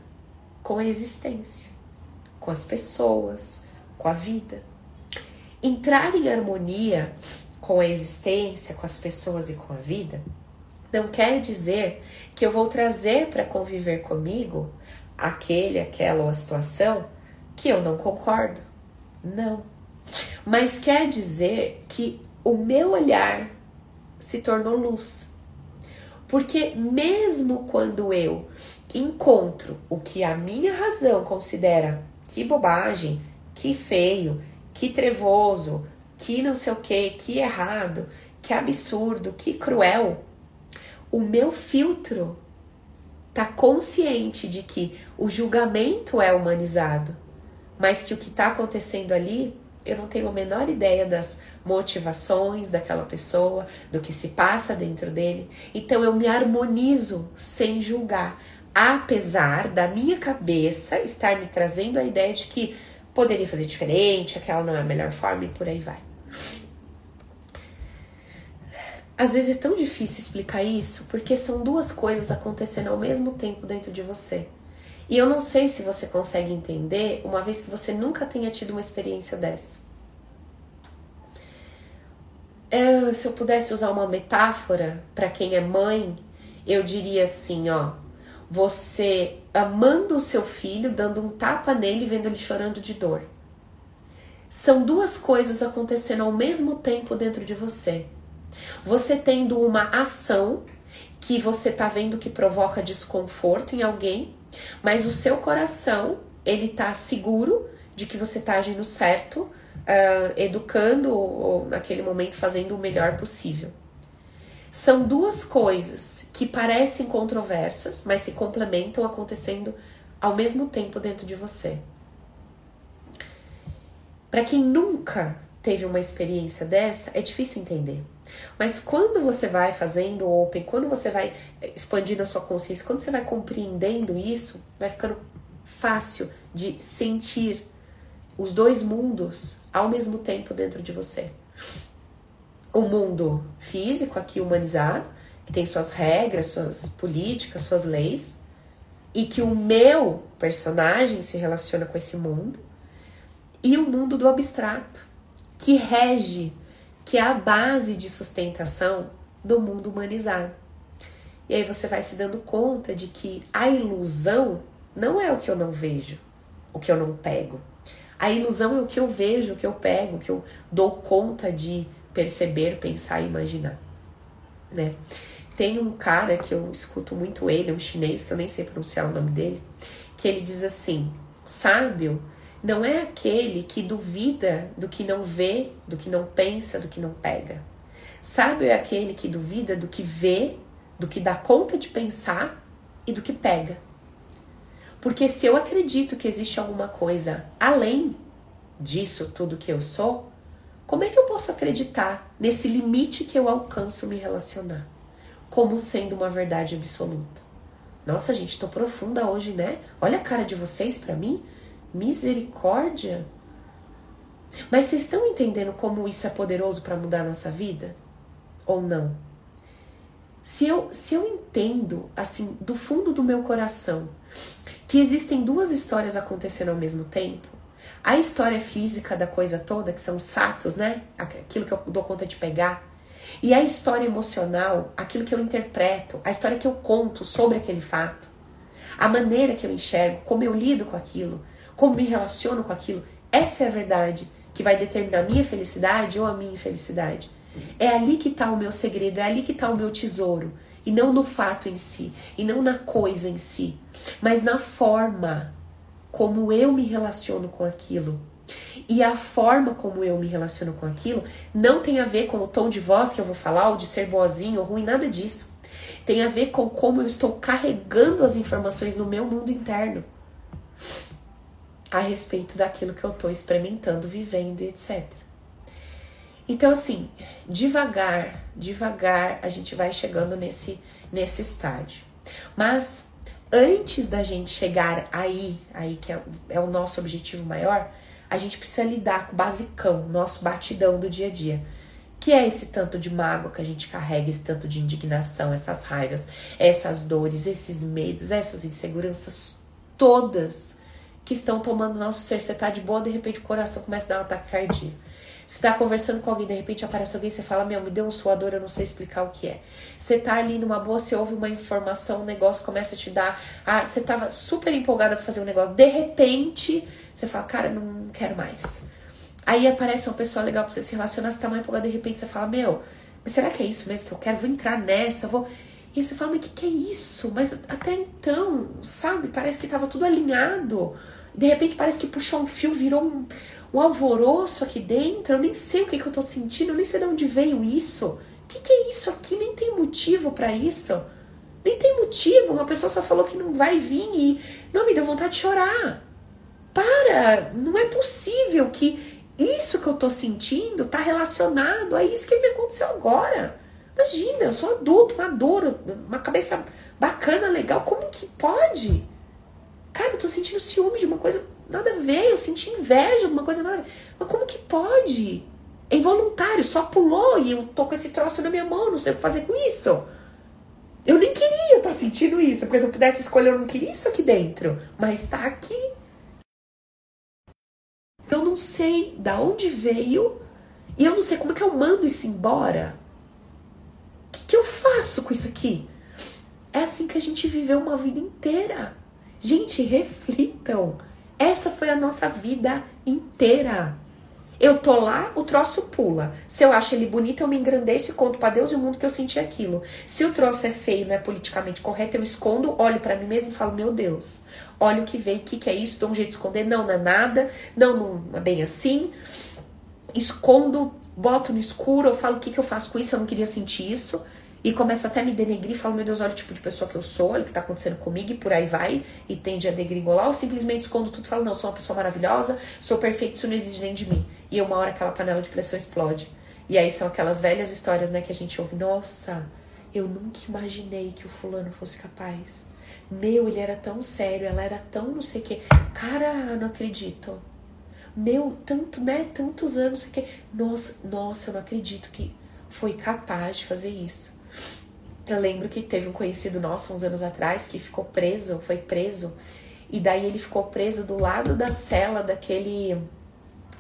com a existência, com as pessoas, com a vida. Entrar em harmonia com a existência, com as pessoas e com a vida, não quer dizer que eu vou trazer para conviver comigo aquele, aquela ou a situação que eu não concordo. Não. Mas quer dizer que o meu olhar se tornou luz. Porque mesmo quando eu encontro o que a minha razão considera que bobagem, que feio, que trevoso, que não sei o que, que errado, que absurdo, que cruel, o meu filtro tá consciente de que o julgamento é humanizado, mas que o que está acontecendo ali, eu não tenho a menor ideia das motivações daquela pessoa, do que se passa dentro dele. Então eu me harmonizo sem julgar, apesar da minha cabeça estar me trazendo a ideia de que poderia fazer diferente, aquela não é a melhor forma e por aí vai. Às vezes é tão difícil explicar isso porque são duas coisas acontecendo ao mesmo tempo dentro de você. E eu não sei se você consegue entender, uma vez que você nunca tenha tido uma experiência dessa. É, se eu pudesse usar uma metáfora para quem é mãe, eu diria assim, ó, você amando o seu filho, dando um tapa nele, vendo ele chorando de dor. São duas coisas acontecendo ao mesmo tempo dentro de você. Você tendo uma ação que você tá vendo que provoca desconforto em alguém, mas o seu coração, ele tá seguro de que você tá agindo certo, uh, educando ou, naquele momento fazendo o melhor possível. São duas coisas que parecem controversas, mas se complementam acontecendo ao mesmo tempo dentro de você. Para quem nunca teve uma experiência dessa, é difícil entender. Mas quando você vai fazendo open, quando você vai expandindo a sua consciência, quando você vai compreendendo isso, vai ficando fácil de sentir os dois mundos ao mesmo tempo dentro de você. O mundo físico aqui humanizado, que tem suas regras, suas políticas, suas leis, e que o meu personagem se relaciona com esse mundo, e o mundo do abstrato, que rege que é a base de sustentação do mundo humanizado. E aí você vai se dando conta de que a ilusão não é o que eu não vejo, o que eu não pego. A ilusão é o que eu vejo, o que eu pego, o que eu dou conta de perceber, pensar e imaginar, né? Tem um cara que eu escuto muito ele, um chinês que eu nem sei pronunciar o nome dele, que ele diz assim: sábio não é aquele que duvida do que não vê, do que não pensa, do que não pega. Sábio é aquele que duvida do que vê, do que dá conta de pensar e do que pega. Porque se eu acredito que existe alguma coisa além disso tudo que eu sou, como é que eu posso acreditar nesse limite que eu alcanço me relacionar como sendo uma verdade absoluta? Nossa, gente, tô profunda hoje, né? Olha a cara de vocês para mim. Misericórdia! Mas vocês estão entendendo como isso é poderoso para mudar a nossa vida? Ou não? Se eu, se eu entendo, assim, do fundo do meu coração, que existem duas histórias acontecendo ao mesmo tempo, a história física da coisa toda, que são os fatos, né? Aquilo que eu dou conta de pegar. E a história emocional, aquilo que eu interpreto, a história que eu conto sobre aquele fato, a maneira que eu enxergo, como eu lido com aquilo, como me relaciono com aquilo. Essa é a verdade que vai determinar a minha felicidade ou a minha infelicidade. É ali que está o meu segredo, é ali que está o meu tesouro. E não no fato em si, e não na coisa em si, mas na forma como eu me relaciono com aquilo. E a forma como eu me relaciono com aquilo não tem a ver com o tom de voz que eu vou falar, ou de ser boazinho ou ruim, nada disso. Tem a ver com como eu estou carregando as informações no meu mundo interno a respeito daquilo que eu estou experimentando, vivendo etc. Então, assim, devagar, devagar a gente vai chegando nesse, nesse estágio. Mas antes da gente chegar aí, aí que é, é o nosso objetivo maior, a gente precisa lidar com o basicão, nosso batidão do dia a dia. Que é esse tanto de mágoa que a gente carrega, esse tanto de indignação, essas raivas, essas dores, esses medos, essas inseguranças todas que estão tomando nosso ser. Você tá de boa, de repente o coração começa a dar um ataque cardíaco. Você tá conversando com alguém, de repente aparece alguém, você fala, meu, me deu um suador, eu não sei explicar o que é. Você tá ali numa boa, você ouve uma informação, um negócio começa a te dar. Ah, você tava super empolgada pra fazer um negócio. De repente, você fala, cara, não quero mais. Aí aparece uma pessoa legal pra você se relacionar, você tá mais empolgada, de repente você fala, meu, mas será que é isso mesmo que eu quero? Vou entrar nessa, vou. E você fala, mas o que, que é isso? Mas até então, sabe, parece que tava tudo alinhado. De repente parece que puxou um fio, virou um, um alvoroço aqui dentro. Eu nem sei o que, que eu tô sentindo, eu nem sei de onde veio isso. O que, que é isso aqui? Nem tem motivo para isso. Nem tem motivo. Uma pessoa só falou que não vai vir e. Não, me deu vontade de chorar. Para! Não é possível que isso que eu tô sentindo tá relacionado a isso que me aconteceu agora. Imagina, eu sou adulto, maduro, uma cabeça bacana, legal. Como que pode? Cara, eu tô sentindo ciúme de uma coisa nada a ver, eu senti inveja de uma coisa nada a ver. Mas como que pode? É involuntário, só pulou e eu tô com esse troço na minha mão, não sei o que fazer com isso. Eu nem queria estar tá sentindo isso, porque se eu pudesse escolher, eu não queria isso aqui dentro. Mas tá aqui. Eu não sei da onde veio e eu não sei como é que eu mando isso embora. O que, que eu faço com isso aqui? É assim que a gente viveu uma vida inteira. Gente, [LAUGHS] reflitam. Essa foi a nossa vida inteira. Eu tô lá, o troço pula. Se eu acho ele bonito, eu me engrandeço e conto para Deus e o mundo que eu senti aquilo. Se o troço é feio, não é politicamente correto, eu escondo, olho para mim mesmo e falo: Meu Deus, olha o que veio, o que, que é isso? Dou um jeito de esconder. Não, não é nada. Não, não é bem assim. Escondo, boto no escuro, eu falo: O que, que eu faço com isso? Eu não queria sentir isso. E começa até a me denegrir, falo, meu Deus, olha o tipo de pessoa que eu sou, olha o que tá acontecendo comigo, e por aí vai, e tende a degringolar, ou simplesmente escondo tudo e falo, não, sou uma pessoa maravilhosa, sou perfeito, isso não exige nem de mim. E uma hora aquela panela de pressão explode. E aí são aquelas velhas histórias, né, que a gente ouve, nossa, eu nunca imaginei que o fulano fosse capaz. Meu, ele era tão sério, ela era tão não sei o que. Cara, não acredito. Meu, tanto, né, tantos anos, não sei o que. Nossa, nossa, eu não acredito que foi capaz de fazer isso. Eu lembro que teve um conhecido nosso uns anos atrás que ficou preso, foi preso, e daí ele ficou preso do lado da cela daquele.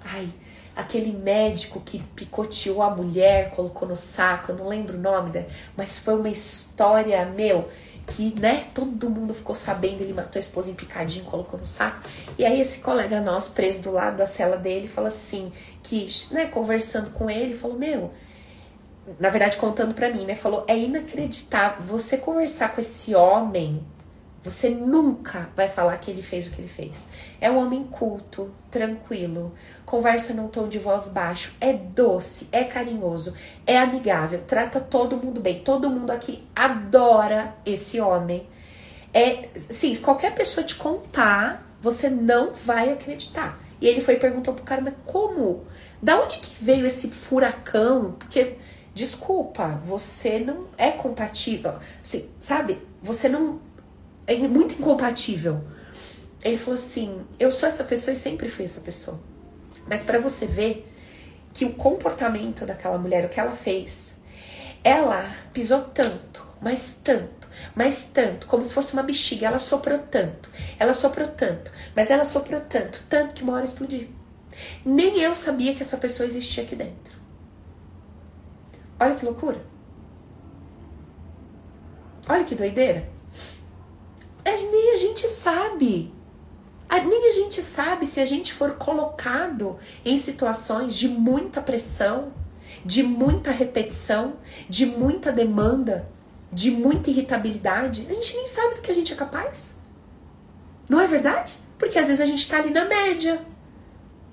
Ai, aquele médico que picoteou a mulher, colocou no saco, eu não lembro o nome, né? mas foi uma história, meu, que, né, todo mundo ficou sabendo, ele matou a esposa em picadinho, colocou no saco. E aí esse colega nosso, preso do lado da cela dele, falou assim, que, né, conversando com ele, falou, meu, na verdade, contando para mim, né? Falou: é inacreditável você conversar com esse homem. Você nunca vai falar que ele fez o que ele fez. É um homem culto, tranquilo, conversa num tom de voz baixo, é doce, é carinhoso, é amigável, trata todo mundo bem. Todo mundo aqui adora esse homem. É, sim, qualquer pessoa te contar, você não vai acreditar. E ele foi e perguntou pro cara, mas como? Da onde que veio esse furacão? Porque desculpa, você não é compatível. Assim, sabe? Você não. É muito incompatível. Ele falou assim: eu sou essa pessoa e sempre fui essa pessoa. Mas para você ver que o comportamento daquela mulher, o que ela fez, ela pisou tanto, mas tanto, mas tanto, como se fosse uma bexiga. Ela soprou tanto, ela soprou tanto, mas ela soprou tanto, tanto que uma hora explodiu. Nem eu sabia que essa pessoa existia aqui dentro. Olha que loucura. Olha que doideira. É, nem a gente sabe. Nem a gente sabe se a gente for colocado em situações de muita pressão, de muita repetição, de muita demanda, de muita irritabilidade. A gente nem sabe do que a gente é capaz. Não é verdade? Porque às vezes a gente tá ali na média.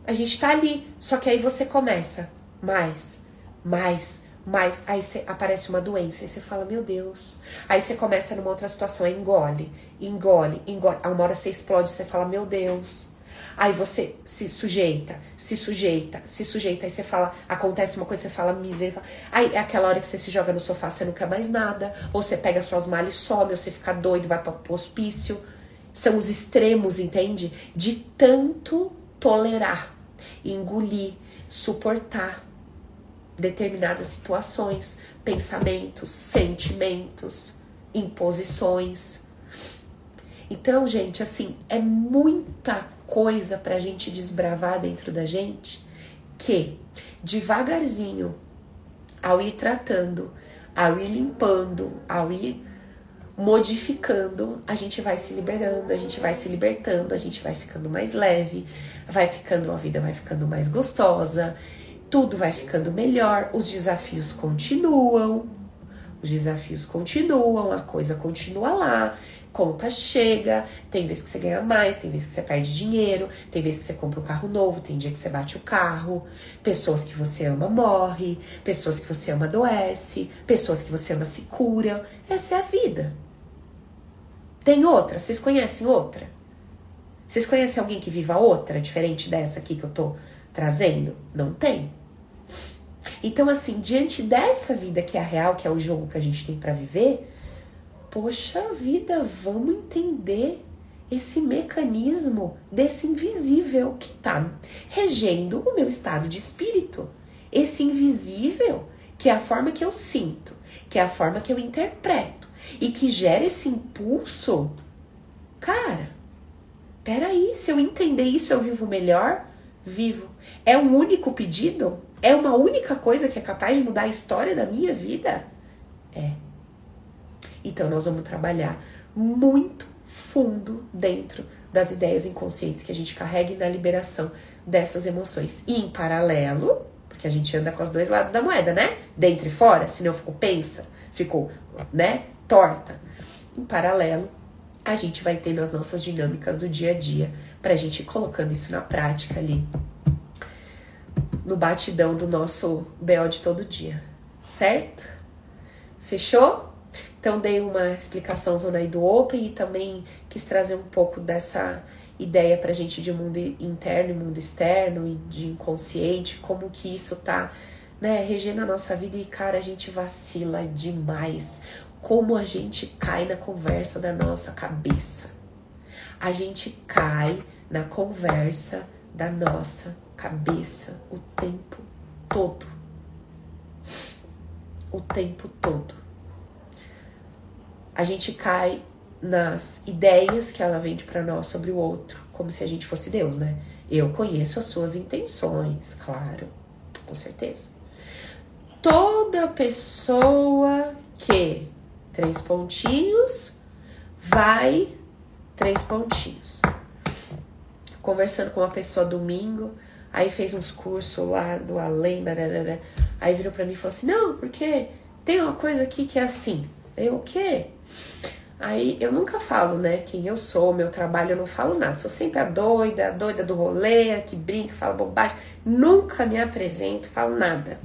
A gente tá ali. Só que aí você começa mais, mais, mas aí aparece uma doença, e você fala, meu Deus. Aí você começa numa outra situação, aí engole, engole, engole. Aí uma hora você explode, você fala, meu Deus. Aí você se sujeita, se sujeita, se sujeita. Aí você fala, acontece uma coisa, você fala miséria. Aí é aquela hora que você se joga no sofá, você não quer mais nada. Ou você pega suas malas e some, ou você fica doido, vai para hospício. São os extremos, entende? De tanto tolerar, engolir, suportar determinadas situações, pensamentos, sentimentos, imposições. Então, gente, assim, é muita coisa pra gente desbravar dentro da gente que devagarzinho, ao ir tratando, ao ir limpando, ao ir modificando, a gente vai se liberando, a gente vai se libertando, a gente vai ficando mais leve, vai ficando a vida vai ficando mais gostosa, tudo vai ficando melhor, os desafios continuam, os desafios continuam, a coisa continua lá, conta chega, tem vezes que você ganha mais, tem vezes que você perde dinheiro, tem vezes que você compra um carro novo, tem dia que você bate o carro, pessoas que você ama morrem, pessoas que você ama adoece, pessoas que você ama se curam. Essa é a vida. Tem outra? Vocês conhecem outra? Vocês conhecem alguém que viva outra, diferente dessa aqui que eu tô trazendo? Não tem. Então, assim, diante dessa vida que é a real, que é o jogo que a gente tem para viver, poxa vida, vamos entender esse mecanismo desse invisível que tá regendo o meu estado de espírito. Esse invisível que é a forma que eu sinto, que é a forma que eu interpreto e que gera esse impulso, cara, peraí, se eu entender isso, eu vivo melhor? Vivo. É um único pedido? É uma única coisa que é capaz de mudar a história da minha vida? É. Então nós vamos trabalhar muito fundo dentro das ideias inconscientes que a gente carrega e na liberação dessas emoções. E em paralelo, porque a gente anda com os dois lados da moeda, né? Dentro e fora, senão ficou pensa, ficou, né? torta. Em paralelo, a gente vai tendo as nossas dinâmicas do dia a dia para a gente ir colocando isso na prática ali no batidão do nosso BO de todo dia, certo? Fechou? Então dei uma explicação zona aí do Open e também quis trazer um pouco dessa ideia pra gente de mundo interno e mundo externo e de inconsciente, como que isso tá, né, regendo a nossa vida e cara, a gente vacila demais como a gente cai na conversa da nossa cabeça. A gente cai na conversa da nossa cabeça o tempo todo. O tempo todo. A gente cai nas ideias que ela vende para nós sobre o outro, como se a gente fosse Deus, né? Eu conheço as suas intenções, claro, com certeza. Toda pessoa que três pontinhos, vai, três pontinhos. Conversando com uma pessoa domingo, aí fez uns cursos lá do além, bararara, aí virou pra mim e falou assim: Não, porque tem uma coisa aqui que é assim. Eu, o quê? Aí eu nunca falo, né, quem eu sou, meu trabalho, eu não falo nada. Sou sempre a doida, a doida do rolê, a que brinca, fala bobagem. Nunca me apresento, falo nada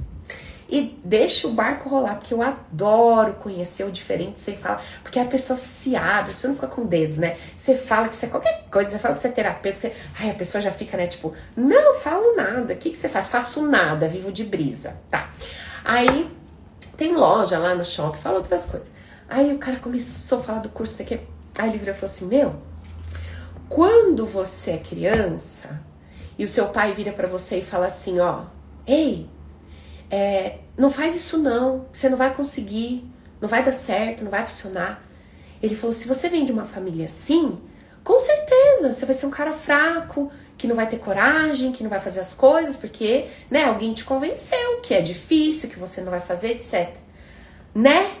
e deixa o barco rolar, porque eu adoro conhecer o diferente. Você fala, porque a pessoa se abre, você não fica com dedos, né? Você fala que você é qualquer coisa, você fala que você é terapeuta, você, ai, a pessoa já fica, né? Tipo, não falo nada. O que, que você faz? Faço nada, vivo de brisa, tá? Aí tem loja lá no shopping, fala outras coisas. Aí o cara começou a falar do curso daqui. Aí ele virou e falou assim: Meu, quando você é criança e o seu pai vira para você e fala assim: Ó, ei, é, não faz isso não, você não vai conseguir, não vai dar certo, não vai funcionar. Ele falou: se você vem de uma família assim, com certeza você vai ser um cara fraco, que não vai ter coragem, que não vai fazer as coisas, porque, né, alguém te convenceu que é difícil, que você não vai fazer, etc. Né?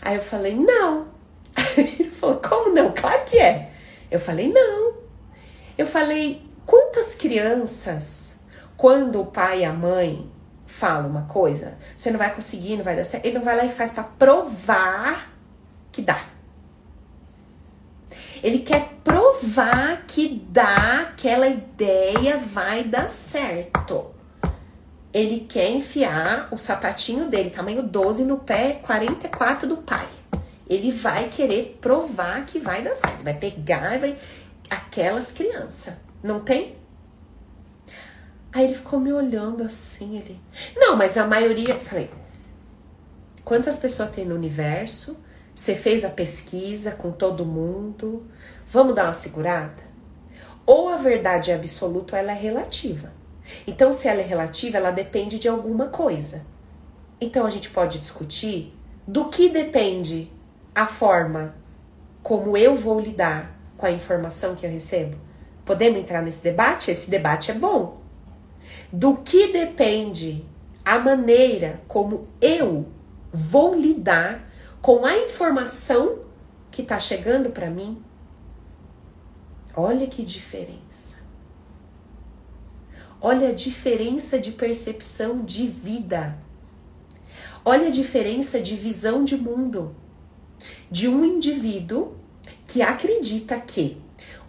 Aí eu falei: não. [LAUGHS] Ele falou: como não? Claro que é. Eu falei: não. Eu falei: quantas crianças, quando o pai e a mãe fala uma coisa, você não vai conseguir, não vai dar certo. Ele não vai lá e faz para provar que dá. Ele quer provar que dá, aquela ideia vai dar certo. Ele quer enfiar o sapatinho dele, tamanho 12, no pé 44 do pai. Ele vai querer provar que vai dar certo. Vai pegar vai. Aquelas crianças. Não tem? Aí ele ficou me olhando assim, ele. Não, mas a maioria. Falei, quantas pessoas tem no universo? Você fez a pesquisa com todo mundo? Vamos dar uma segurada? Ou a verdade é absoluta ou ela é relativa. Então, se ela é relativa, ela depende de alguma coisa. Então, a gente pode discutir do que depende a forma como eu vou lidar com a informação que eu recebo. Podemos entrar nesse debate? Esse debate é bom. Do que depende a maneira como eu vou lidar com a informação que está chegando para mim. Olha que diferença. Olha a diferença de percepção de vida. Olha a diferença de visão de mundo de um indivíduo que acredita que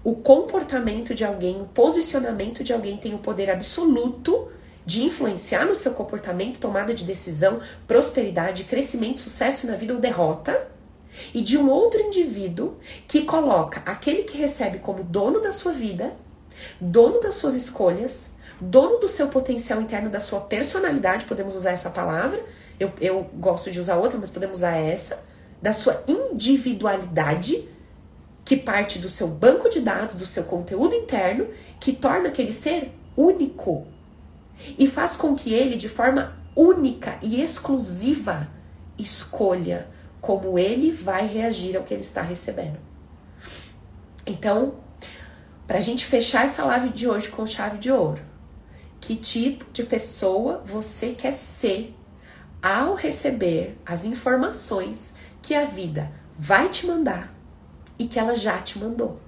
o comportamento de alguém, o posicionamento de alguém tem o poder absoluto de influenciar no seu comportamento, tomada de decisão, prosperidade, crescimento, sucesso na vida ou derrota, e de um outro indivíduo que coloca aquele que recebe como dono da sua vida, dono das suas escolhas, dono do seu potencial interno, da sua personalidade, podemos usar essa palavra, eu, eu gosto de usar outra, mas podemos usar essa, da sua individualidade, que parte do seu banco de dados, do seu conteúdo interno, que torna aquele ser único e faz com que ele, de forma única e exclusiva, escolha como ele vai reagir ao que ele está recebendo. Então, para a gente fechar essa live de hoje com chave de ouro, que tipo de pessoa você quer ser ao receber as informações que a vida vai te mandar e que ela já te mandou?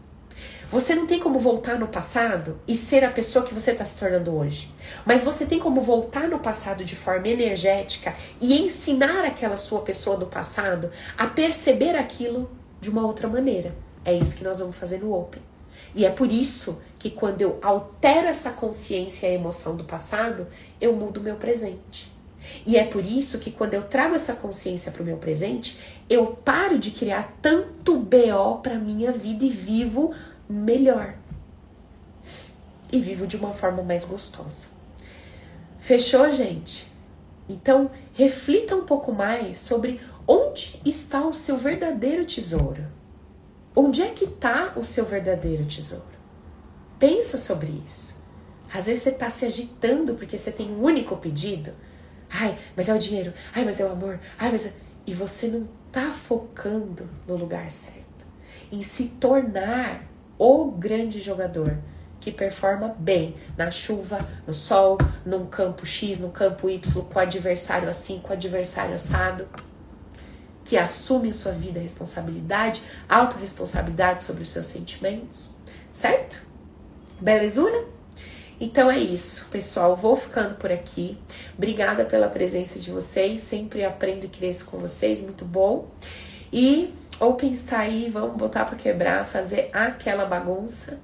Você não tem como voltar no passado e ser a pessoa que você está se tornando hoje. Mas você tem como voltar no passado de forma energética e ensinar aquela sua pessoa do passado a perceber aquilo de uma outra maneira. É isso que nós vamos fazer no Open. E é por isso que quando eu altero essa consciência e a emoção do passado, eu mudo meu presente. E é por isso que quando eu trago essa consciência para o meu presente, eu paro de criar tanto BO para minha vida e vivo melhor. E vivo de uma forma mais gostosa. Fechou, gente? Então, reflita um pouco mais sobre onde está o seu verdadeiro tesouro. Onde é que está o seu verdadeiro tesouro? Pensa sobre isso. Às vezes você está se agitando porque você tem um único pedido. Ai, mas é o dinheiro. Ai, mas é o amor. Ai, mas é... E você não está focando no lugar certo. Em se tornar o grande jogador que performa bem na chuva, no sol, num campo X, no campo Y, com adversário assim, com adversário assado, que assume a sua vida, responsabilidade, autorresponsabilidade sobre os seus sentimentos, certo? Belezura? Então é isso, pessoal. Vou ficando por aqui. Obrigada pela presença de vocês. Sempre aprendo e cresço com vocês, muito bom. E Open está aí, vamos botar para quebrar, fazer aquela bagunça.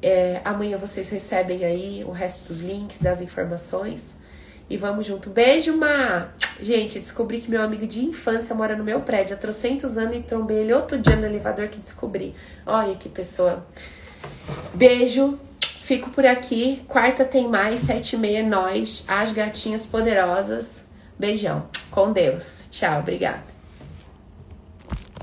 É, amanhã vocês recebem aí o resto dos links, das informações. E vamos junto. Beijo, Ma! Gente, descobri que meu amigo de infância mora no meu prédio há trocentos anos e trombei ele outro dia no elevador que descobri. Olha que pessoa. Beijo, fico por aqui. Quarta tem mais, sete e meia, nós, as gatinhas poderosas. Beijão. Com Deus. Tchau, obrigada.